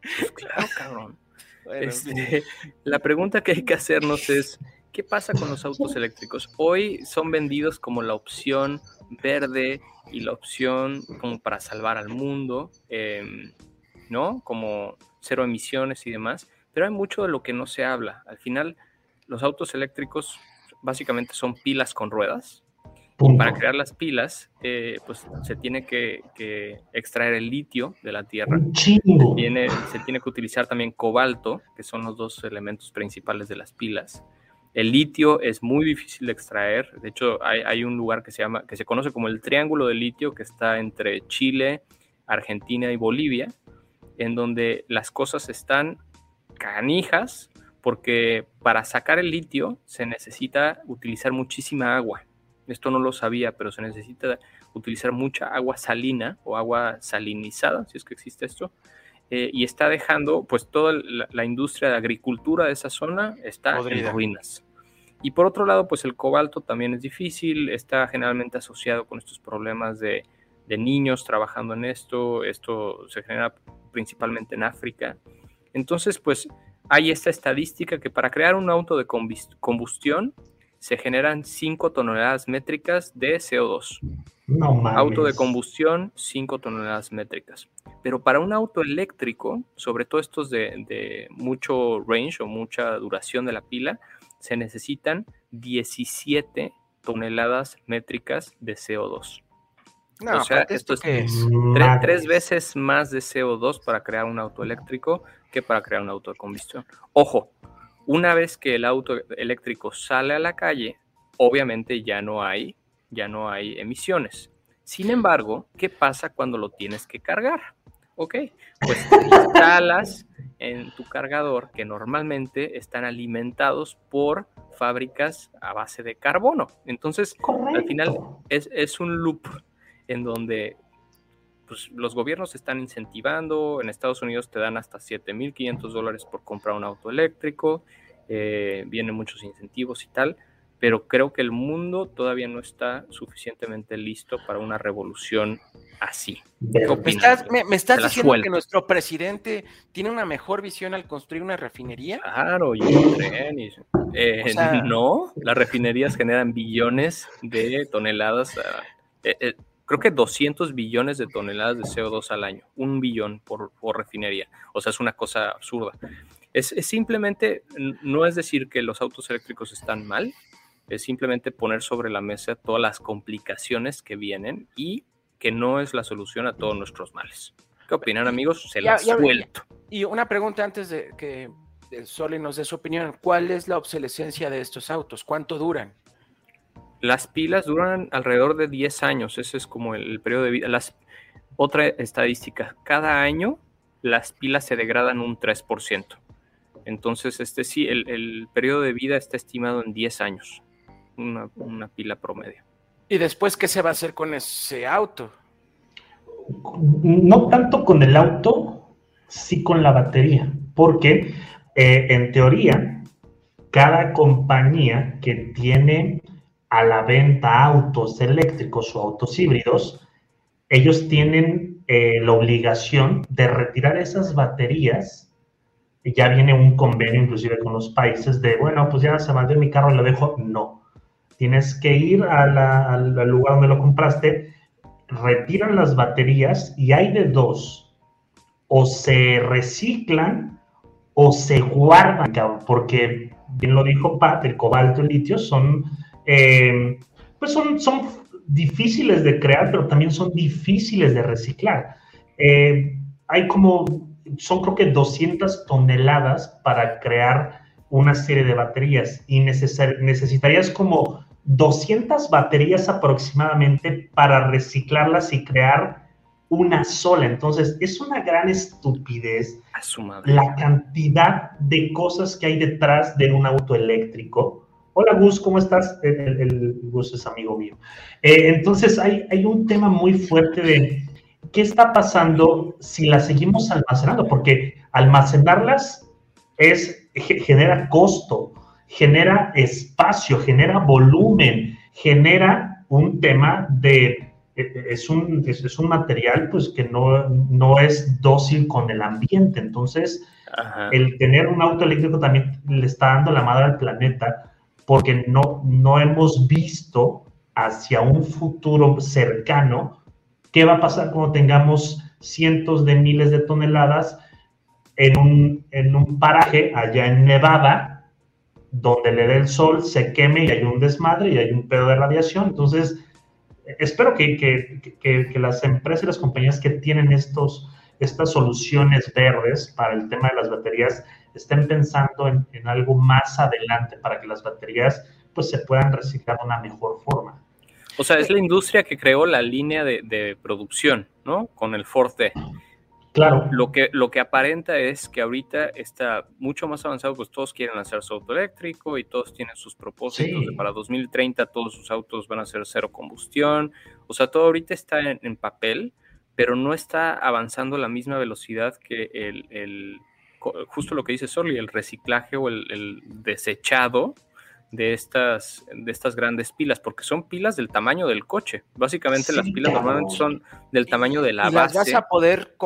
Pues claro, cabrón. Bueno, este, la pregunta que hay que hacernos es: ¿qué pasa con los autos eléctricos? Hoy son vendidos como la opción verde y la opción como para salvar al mundo, em, ¿no? Como cero emisiones y demás, pero hay mucho de lo que no se habla. Al final, los autos eléctricos básicamente son pilas con ruedas. para crear las pilas, eh, pues se tiene que, extraer el litio de la tierra. Se tiene, se tiene que utilizar también cobalto, que son los dos elementos principales de las pilas. El litio es muy difícil de extraer. De hecho, hay, hay, un lugar que se llama, que se conoce como el Triángulo de Litio, que está entre Chile, Argentina y Bolivia, en donde las cosas están canijas, porque para sacar el litio se necesita utilizar muchísima agua. Esto no lo sabía, pero se necesita utilizar mucha agua salina o agua salinizada, si es que existe esto, eh, y está dejando, pues toda la, industria de agricultura de esa zona está en ruinas. Y por otro lado, pues el cobalto también es difícil, está generalmente asociado con estos problemas de, niños trabajando en esto, esto se genera principalmente en África. Entonces, pues hay esta estadística que para crear un auto de combustión se generan 5 toneladas métricas de CO2. No mames. Auto de combustión, 5 toneladas métricas. Pero para un auto eléctrico, sobre todo estos de, de mucho range o mucha duración de la pila, se necesitan 17 toneladas métricas de CO2. o sea, esto es tres, veces más de CO2 para crear un auto eléctrico que para crear un auto de combustión. Ojo, una vez que el auto eléctrico sale a la calle, obviamente ya no hay, ya no hay emisiones. Sin embargo, ¿qué pasa cuando lo tienes que cargar? Ok, pues te instalas en tu cargador que normalmente están alimentados por fábricas a base de carbono. Entonces, al final es, un loop en donde pues, los gobiernos están incentivando, en Estados Unidos te dan hasta 7.500 dólares por comprar un auto eléctrico, eh, vienen muchos incentivos y tal, pero creo que el mundo todavía no está suficientemente listo para una revolución así. ¿Me estás, diciendo que nuestro presidente tiene una mejor visión al construir una refinería? Claro, y. Eh, no, las refinerías generan billones de toneladas. Eh, eh, creo que 200 billones de toneladas de CO2 al año. Un billón por, refinería. O sea, es una cosa absurda. es simplemente, no es decir que los autos eléctricos están mal, es simplemente poner sobre la mesa todas las complicaciones que vienen y que no es la solución a todos nuestros males. ¿Qué opinan, amigos? Se las suelto. Y una pregunta antes de que Soli nos dé su opinión. ¿Cuál es la obsolescencia de estos autos? ¿Cuánto duran? Las pilas duran alrededor de 10 años. Ese es como el, periodo de vida. Las, otra estadística, cada año las pilas se degradan un 3%. Entonces, este sí, el, el periodo de vida está estimado en 10 años una, pila promedio. ¿Y después qué se va a hacer con ese auto? No tanto con el auto, sí con la batería, porque eh, en teoría, cada compañía que tiene a la venta autos eléctricos o autos híbridos, ellos tienen eh, la obligación de retirar esas baterías. Ya viene un convenio inclusive con los países de, bueno, pues ya se mandó mi carro y lo dejo. No, Tienes que ir al lugar donde lo compraste, retiran las baterías y hay de dos. O se reciclan o se guardan, porque bien lo dijo Pat, el cobalto y el litio son, eh, pues son, son difíciles de crear, pero también son difíciles de reciclar. Eh, hay como, son creo que 200 toneladas para crear una serie de baterías y necesitarías como 200 baterías aproximadamente para reciclarlas y crear una sola. Entonces, es una gran estupidez la cantidad de cosas que hay detrás de un auto eléctrico. Hola Gus, ¿cómo estás? El, Gus es amigo mío. Eh, entonces, hay, hay un tema muy fuerte de qué está pasando si las seguimos almacenando, porque almacenarlas es, genera costo genera espacio, genera volumen, genera un tema de, es un, es, un material pues que no, no es dócil con el ambiente. Entonces, el tener un auto eléctrico también le está dando la madre al planeta porque no, no hemos visto hacia un futuro cercano qué va a pasar cuando tengamos cientos de miles de toneladas en un, en un paraje allá en Nevada, donde le dé el sol, se queme y hay un desmadre y hay un pedo de radiación. Entonces, espero que, que, que, las empresas y las compañías que tienen estos, estas soluciones verdes para el tema de las baterías estén pensando en, en, algo más adelante para que las baterías pues se puedan reciclar de una mejor forma. O sea, es la industria que creó la línea de, de producción, ¿no? Con el Ford. Claro. Lo que, lo que aparenta es que ahorita está mucho más avanzado, pues todos quieren lanzar su auto eléctrico y todos tienen sus propósitos Sí. de para 2030 todos sus autos van a ser cero combustión. O sea, todo ahorita está en, en papel, pero no está avanzando a la misma velocidad que el, el justo lo que dice Sorli, el reciclaje o el, el desechado de estas, de estas grandes pilas, porque son pilas del tamaño del coche. Básicamente las pilas cabrón. normalmente son del tamaño de la y las base. vas a poder,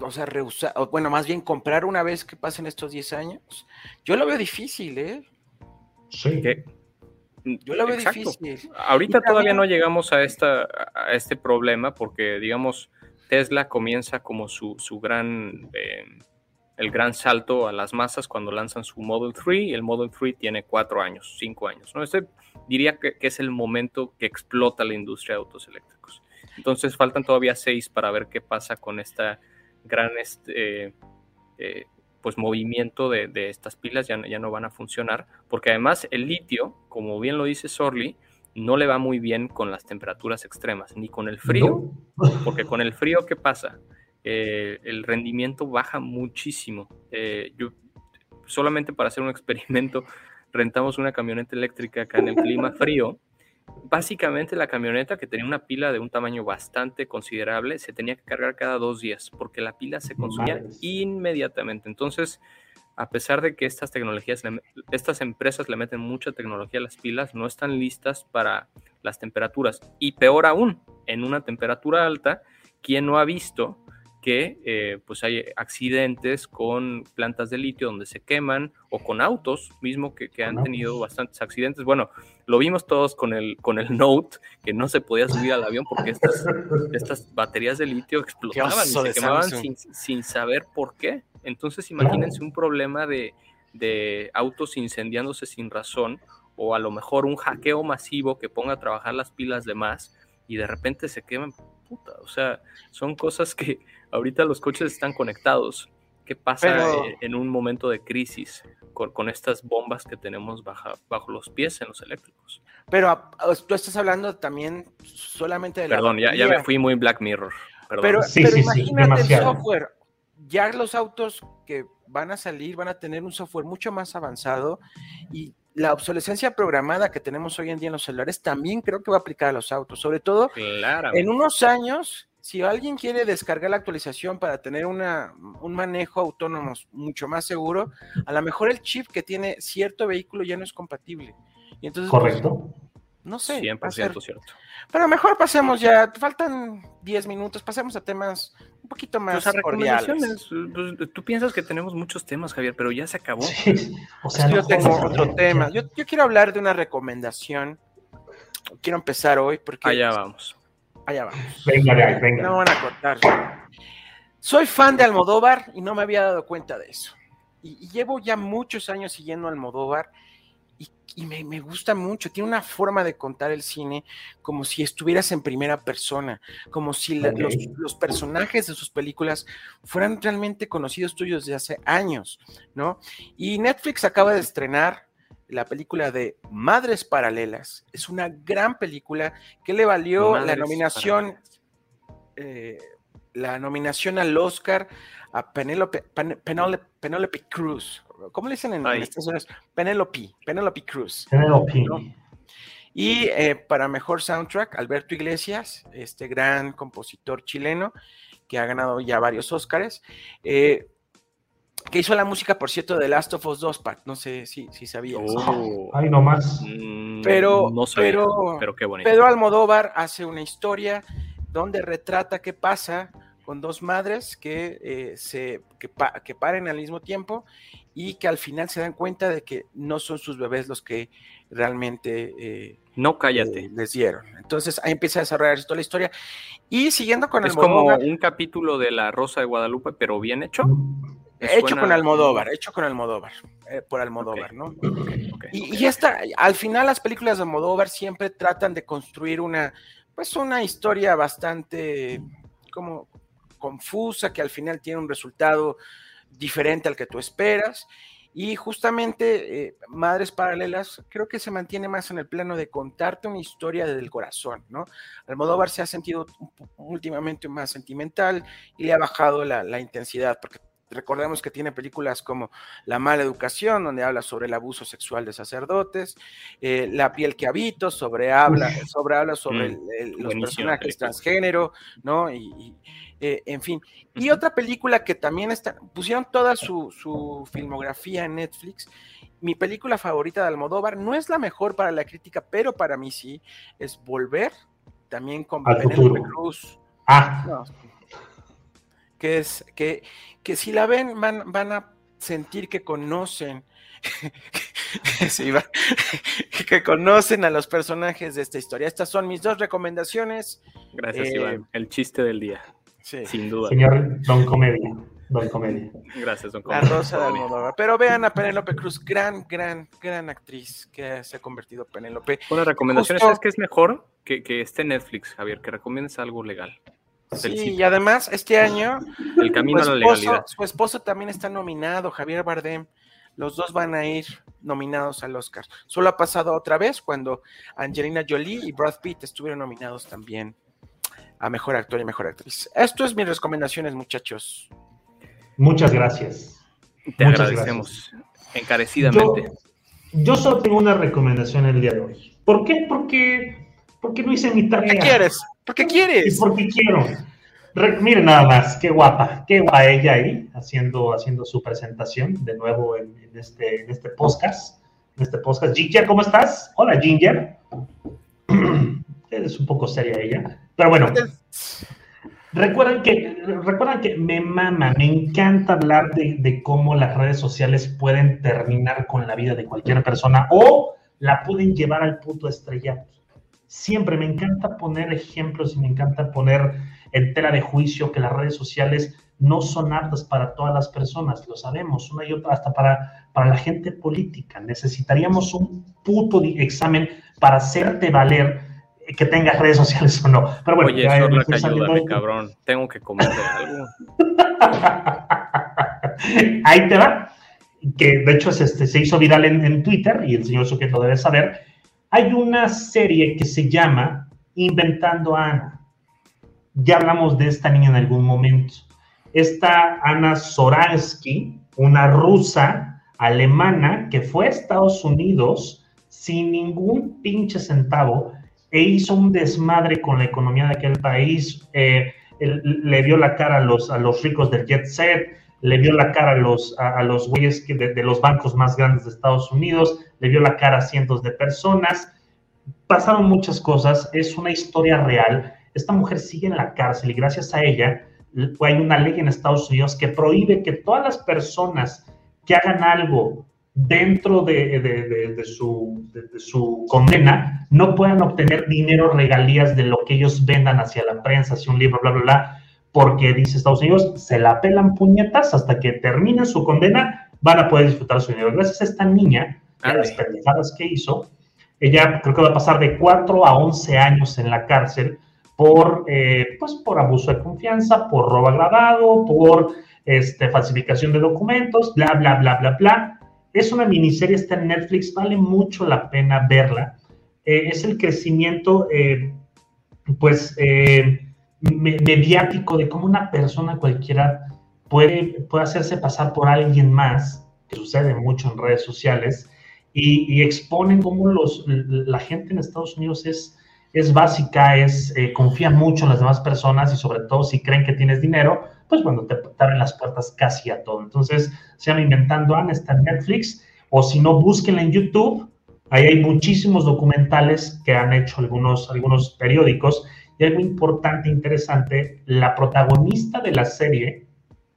o sea, reusar, o bueno, más bien comprar una vez que pasen estos 10 años. Yo lo veo difícil, ¿eh? Sí. que- Yo lo veo Exacto. difícil. Ahorita también- todavía no llegamos a, esta, a este problema porque, digamos, Tesla comienza como su, su gran, eh, el gran salto a las masas cuando lanzan su Model 3 y el Model 3 tiene cuatro años, cinco años. ¿no? Este diría que, que es el momento que explota la industria de autos eléctricos. Entonces faltan todavía seis para ver qué pasa con esta gran este, eh, eh, pues movimiento de, de estas pilas, ya, no- ya no van a funcionar, porque además el litio, como bien lo dice Sorli, no le va muy bien con las temperaturas extremas, ni con el frío, No. porque con el frío, ¿qué pasa? Eh, el rendimiento baja muchísimo. Eh, yo, solamente para hacer un experimento, rentamos una camioneta eléctrica acá en el clima frío. Básicamente la camioneta que tenía una pila de un tamaño bastante considerable se tenía que cargar cada dos días porque la pila se consumía inmediatamente. Entonces, a pesar de que estas tecnologías, estas empresas le meten mucha tecnología a las pilas, no están listas para las temperaturas. Y peor aún, en una temperatura alta, ¿quién no ha visto que eh, pues hay accidentes con plantas de litio donde se queman o con autos mismo que, que han tenido bastantes accidentes? Bueno, lo vimos todos con el, con el Note, que no se podía subir al avión porque estas, estas baterías de litio explotaban y se quemaban sin, sin saber por qué. Entonces imagínense un problema de, de autos incendiándose sin razón o a lo mejor un hackeo masivo que ponga a trabajar las pilas de más y de repente se queman. Puta, o sea, son cosas que ahorita los coches están conectados. ¿Qué pasa Pero- eh, en un momento de crisis con, con estas bombas que tenemos baja- bajo los pies en los eléctricos? Pero a- a- tú estás hablando también solamente de la Perdón, ya, ya me fui muy Black Mirror. Perdón. Pero, Sí, pero sí, sí, imagínate demasiado. el software. Ya los autos que van a salir van a tener un software mucho más avanzado y la obsolescencia programada que tenemos hoy en día en los celulares también creo que va a aplicar a los autos. Sobre todo Claramente. en unos años, si alguien quiere descargar la actualización para tener una, un manejo autónomo mucho más seguro, a lo mejor el chip que tiene cierto vehículo ya no es compatible. Y entonces, pues, Correcto. no sé. va a 100% ser- cierto. pero mejor pasemos ya, faltan 10 minutos, pasemos a temas un poquito más Pues a cordiales. recomendaciones. pues, tú piensas que tenemos muchos temas, Javier, pero ya se acabó. Sí. O sea, no yo tengo otro tema. Yo, yo quiero hablar de una recomendación. Quiero empezar hoy porque Allá vamos. Allá vamos. Venga venga. No van a cortar. Soy fan de Almodóvar y no me había dado cuenta de eso. Y, y llevo ya muchos años siguiendo a Almodóvar y, y me, me gusta mucho. Tiene una forma de contar el cine como si estuvieras en primera persona, como si la- los, los personajes de sus películas fueran realmente conocidos tuyos desde hace años, ¿no? Y Netflix acaba de estrenar la película de Madres Paralelas. Es una gran película que le valió la nominación eh, la nominación al Oscar a Penelope, Pen- Penelope, Penelope Cruz. ¿Cómo le dicen en. Estados Unidos? Penelope, Penelope Cruz. Penelope. ¿no? Y eh, para mejor soundtrack, Alberto Iglesias, este gran compositor chileno que ha ganado ya varios Oscars, eh, que hizo la música, por cierto, de Last of Us 2, Pat. No sé si, si sabías. Oh, Ay, no más. mm, Pero- no sabía, pero- pero qué bonito. Pedro Almodóvar hace una historia donde retrata qué pasa con dos madres que, eh, se, que, que, paren al mismo tiempo y que al final se dan cuenta de que no son sus bebés los que realmente eh, no cállate eh, les dieron. Entonces ahí empieza a desarrollarse toda la historia y siguiendo con es como un capítulo de la Rosa de Guadalupe, pero bien hecho. Hecho con Almodóvar, hecho con Almodóvar, por Almodóvar, ¿no? y, y esta, al final las películas de Almodóvar siempre tratan de construir una, pues una historia bastante como confusa, que al final tiene un resultado diferente al que tú esperas. Y justamente eh, Madres Paralelas creo que se mantiene más en el plano de contarte una historia desde el corazón, ¿no? Almodóvar se ha sentido últimamente más sentimental y le ha bajado la, la intensidad, porque Recordemos que tiene películas como La mala educación, donde habla sobre el abuso sexual de sacerdotes, eh, La piel que habito, sobre habla, sobre, habla sobre mm, los personajes transgénero, ¿no? Y, eh, en fin. Y otra película que también está, pusieron toda su, filmografía en Netflix. Mi película favorita de Almodóvar no es la mejor para la crítica, pero para mí sí, es Volver, también con Penélope Cruz. Ah que es que, que si la ven van, van a sentir que conocen que conocen a los personajes de esta historia. Estas son mis dos recomendaciones. Gracias, Iván. Eh, El chiste del día. Sin duda. Señor Don Comedia. Don Comedia. Gracias, Don Comedia. La Rosa de Almodóvar. Pero vean a Penélope Cruz, gran, gran, gran actriz que se ha convertido Penélope. Una recomendación es que es mejor que, que esté Netflix, Javier, que recomiendes algo legal. Sí, y además este año el camino a la legalidad. Su esposo también está nominado, Javier Bardem. Los dos van a ir nominados al Oscar. Solo ha pasado otra vez cuando Angelina Jolie y Brad Pitt estuvieron nominados también a mejor actor y mejor actriz. Esto es mis recomendaciones, muchachos. Muchas gracias. Te agradecemos encarecidamente. Yo, solo tengo una recomendación el día de hoy. ¿Por qué? Porque, porque no hice mi tarea. ¿Qué quieres? ¿Por qué quieres? ¿Y porque quiero. miren nada más, qué guapa, qué guapa ella ahí, haciendo, haciendo su presentación de nuevo en, este, en este podcast. En este podcast. Ginger, ¿cómo estás? Hola, Ginger. es un poco seria ella. Pero bueno. Recuerden que, recuerdan que me mama, me encanta hablar de, de, cómo las redes sociales pueden terminar con la vida de cualquier persona o la pueden llevar al punto estrellato siempre me encanta poner ejemplos y me encanta poner en tela de juicio que las redes sociales no son aptas para todas las personas, lo sabemos, una y otra, hasta para, para la gente política. Necesitaríamos un puto examen para hacerte valer que tengas redes sociales o no. Pero bueno, Oye, ya, es ayúdame, cabrón. Tengo que comer algo. Ahí te va. Que de hecho este, se hizo viral en, en Twitter y el señor Suquet lo debe saber hay una serie que se llama Inventando a Ana. Ya hablamos de esta niña en algún momento. Esta Ana Soransky, una rusa alemana que fue a Estados Unidos sin ningún pinche centavo e hizo un desmadre con la economía de aquel país. Eh, le dio la cara a los, a los ricos del jet set, le vio la cara a los, a, los güeyes que de, los bancos más grandes de Estados Unidos, le vio la cara a cientos de personas. Pasaron muchas cosas, es una historia real. Esta mujer sigue en la cárcel y gracias a ella hay una ley en Estados Unidos que prohíbe que todas las personas que hagan algo dentro de, de, su, de, su, condena no puedan obtener dinero, regalías de lo que ellos vendan hacia la prensa, hacia un libro, bla, bla, bla porque dice Estados Unidos, se la pelan puñetas hasta que termine su condena, van a poder disfrutar su dinero. Gracias a esta niña, a las pendejadas que hizo, ella creo que va a pasar de 4 a 11 años en la cárcel por, eh, pues, por abuso de confianza, por robo agravado, por este, falsificación de documentos, bla, bla, bla, bla, bla. Es una miniserie, está en Netflix, vale mucho la pena verla. Eh, es el crecimiento, eh, pues, mediático de cómo una persona cualquiera puede, puede hacerse pasar por alguien más, que sucede mucho en redes sociales, y, exponen cómo los, la gente en Estados Unidos es, es básica, es, eh, confía mucho en las demás personas y sobre todo si creen que tienes dinero, pues bueno, te, abren las puertas casi a todo. Entonces, se llama Inventando Ana, en Netflix, o si no, búsquenla en YouTube. Ahí hay muchísimos documentales que han hecho algunos, algunos periódicos Y algo importante, interesante, la protagonista de la serie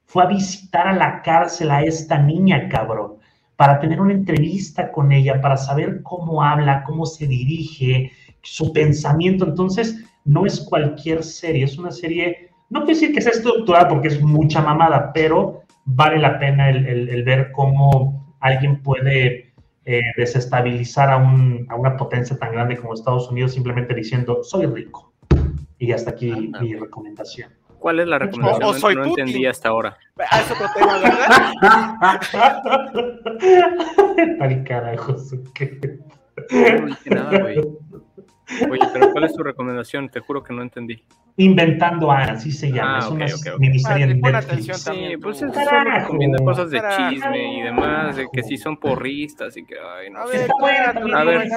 fue a visitar a la cárcel a esta niña, cabrón, para tener una entrevista con ella, para saber cómo habla, cómo se dirige, su pensamiento. Entonces, no es cualquier serie, es una serie, no quiero decir que sea estructurada porque es mucha mamada, pero vale la pena el, ver cómo alguien puede eh, desestabilizar a, a una potencia tan grande como Estados Unidos simplemente diciendo, soy rico. Y hasta aquí mi recomendación. ¿Cuál es la recomendación? O, soy no, entendí hasta ahora. Ah, es otro tema, ¿verdad? Tal carajo, ¿qué? No dije nada, güey. Oye, pero ¿cuál es tu recomendación? Te juro que no entendí. Inventando Ana, así se llama. Ah, es una okay, miniserie de Netflix. Sí, pues es solo recomienda cosas de chisme y demás, de que si son porristas y que, ay, no a sé. Ver, a ver,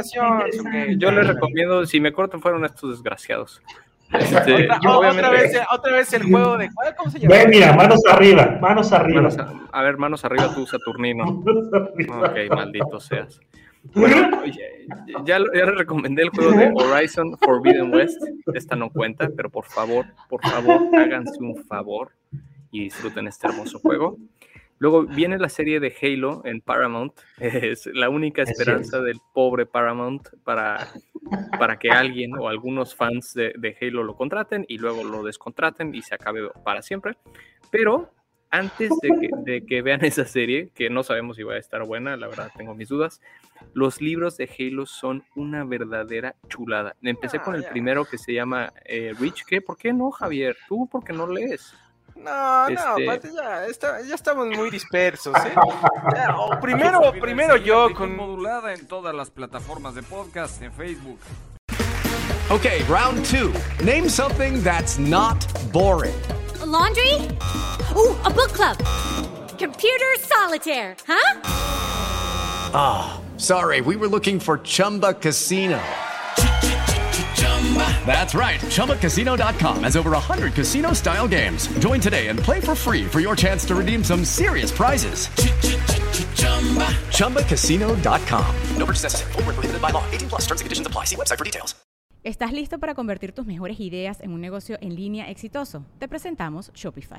yo les recomiendo, si me cortan fueron estos desgraciados. Este, otra, vez, otra, vez, el juego de. ¿Cómo se llama? Ven, mira, manos arriba, manos arriba. a, ver, manos arriba tú, Saturnino. ok, maldito seas. Bueno, ya, ya le recomendé el juego de Horizon Forbidden West. Esta no cuenta, pero por favor, por favor, háganse un favor y disfruten este hermoso juego. Luego viene la serie de Halo en Paramount. Es la única esperanza del pobre Paramount para, para que alguien o algunos fans de, de, Halo lo contraten y luego lo descontraten y se acabe para siempre. Pero antes de que, de que vean esa serie, que no sabemos si va a estar buena, la verdad tengo mis dudas, los libros de Halo son una verdadera chulada. Empecé con el primero que se llama eh, Rich. ¿Qué? ¿Por qué no, Javier? ¿Tú por qué no lees? No, no, ya, ya, estamos muy dispersos. ¿eh? primero, primero yo con modulada en todas las plataformas de podcast en Facebook. Okay, round two. Name something that's not boring. laundry. Ooh, a book club. Computer solitaire, huh? Ah, oh, sorry. We were looking for Chumba Casino. That's right. ChumbaCasino.com has over 100 casino style games. Join today and play for free for your chance to redeem some serious prizes. ChumbaCasino.com. No purchase necessary. Full prohibited by law. 18 plus terms and conditions apply. See website for details. ¿Estás listo para convertir tus mejores ideas en un negocio en línea exitoso? Te presentamos Shopify.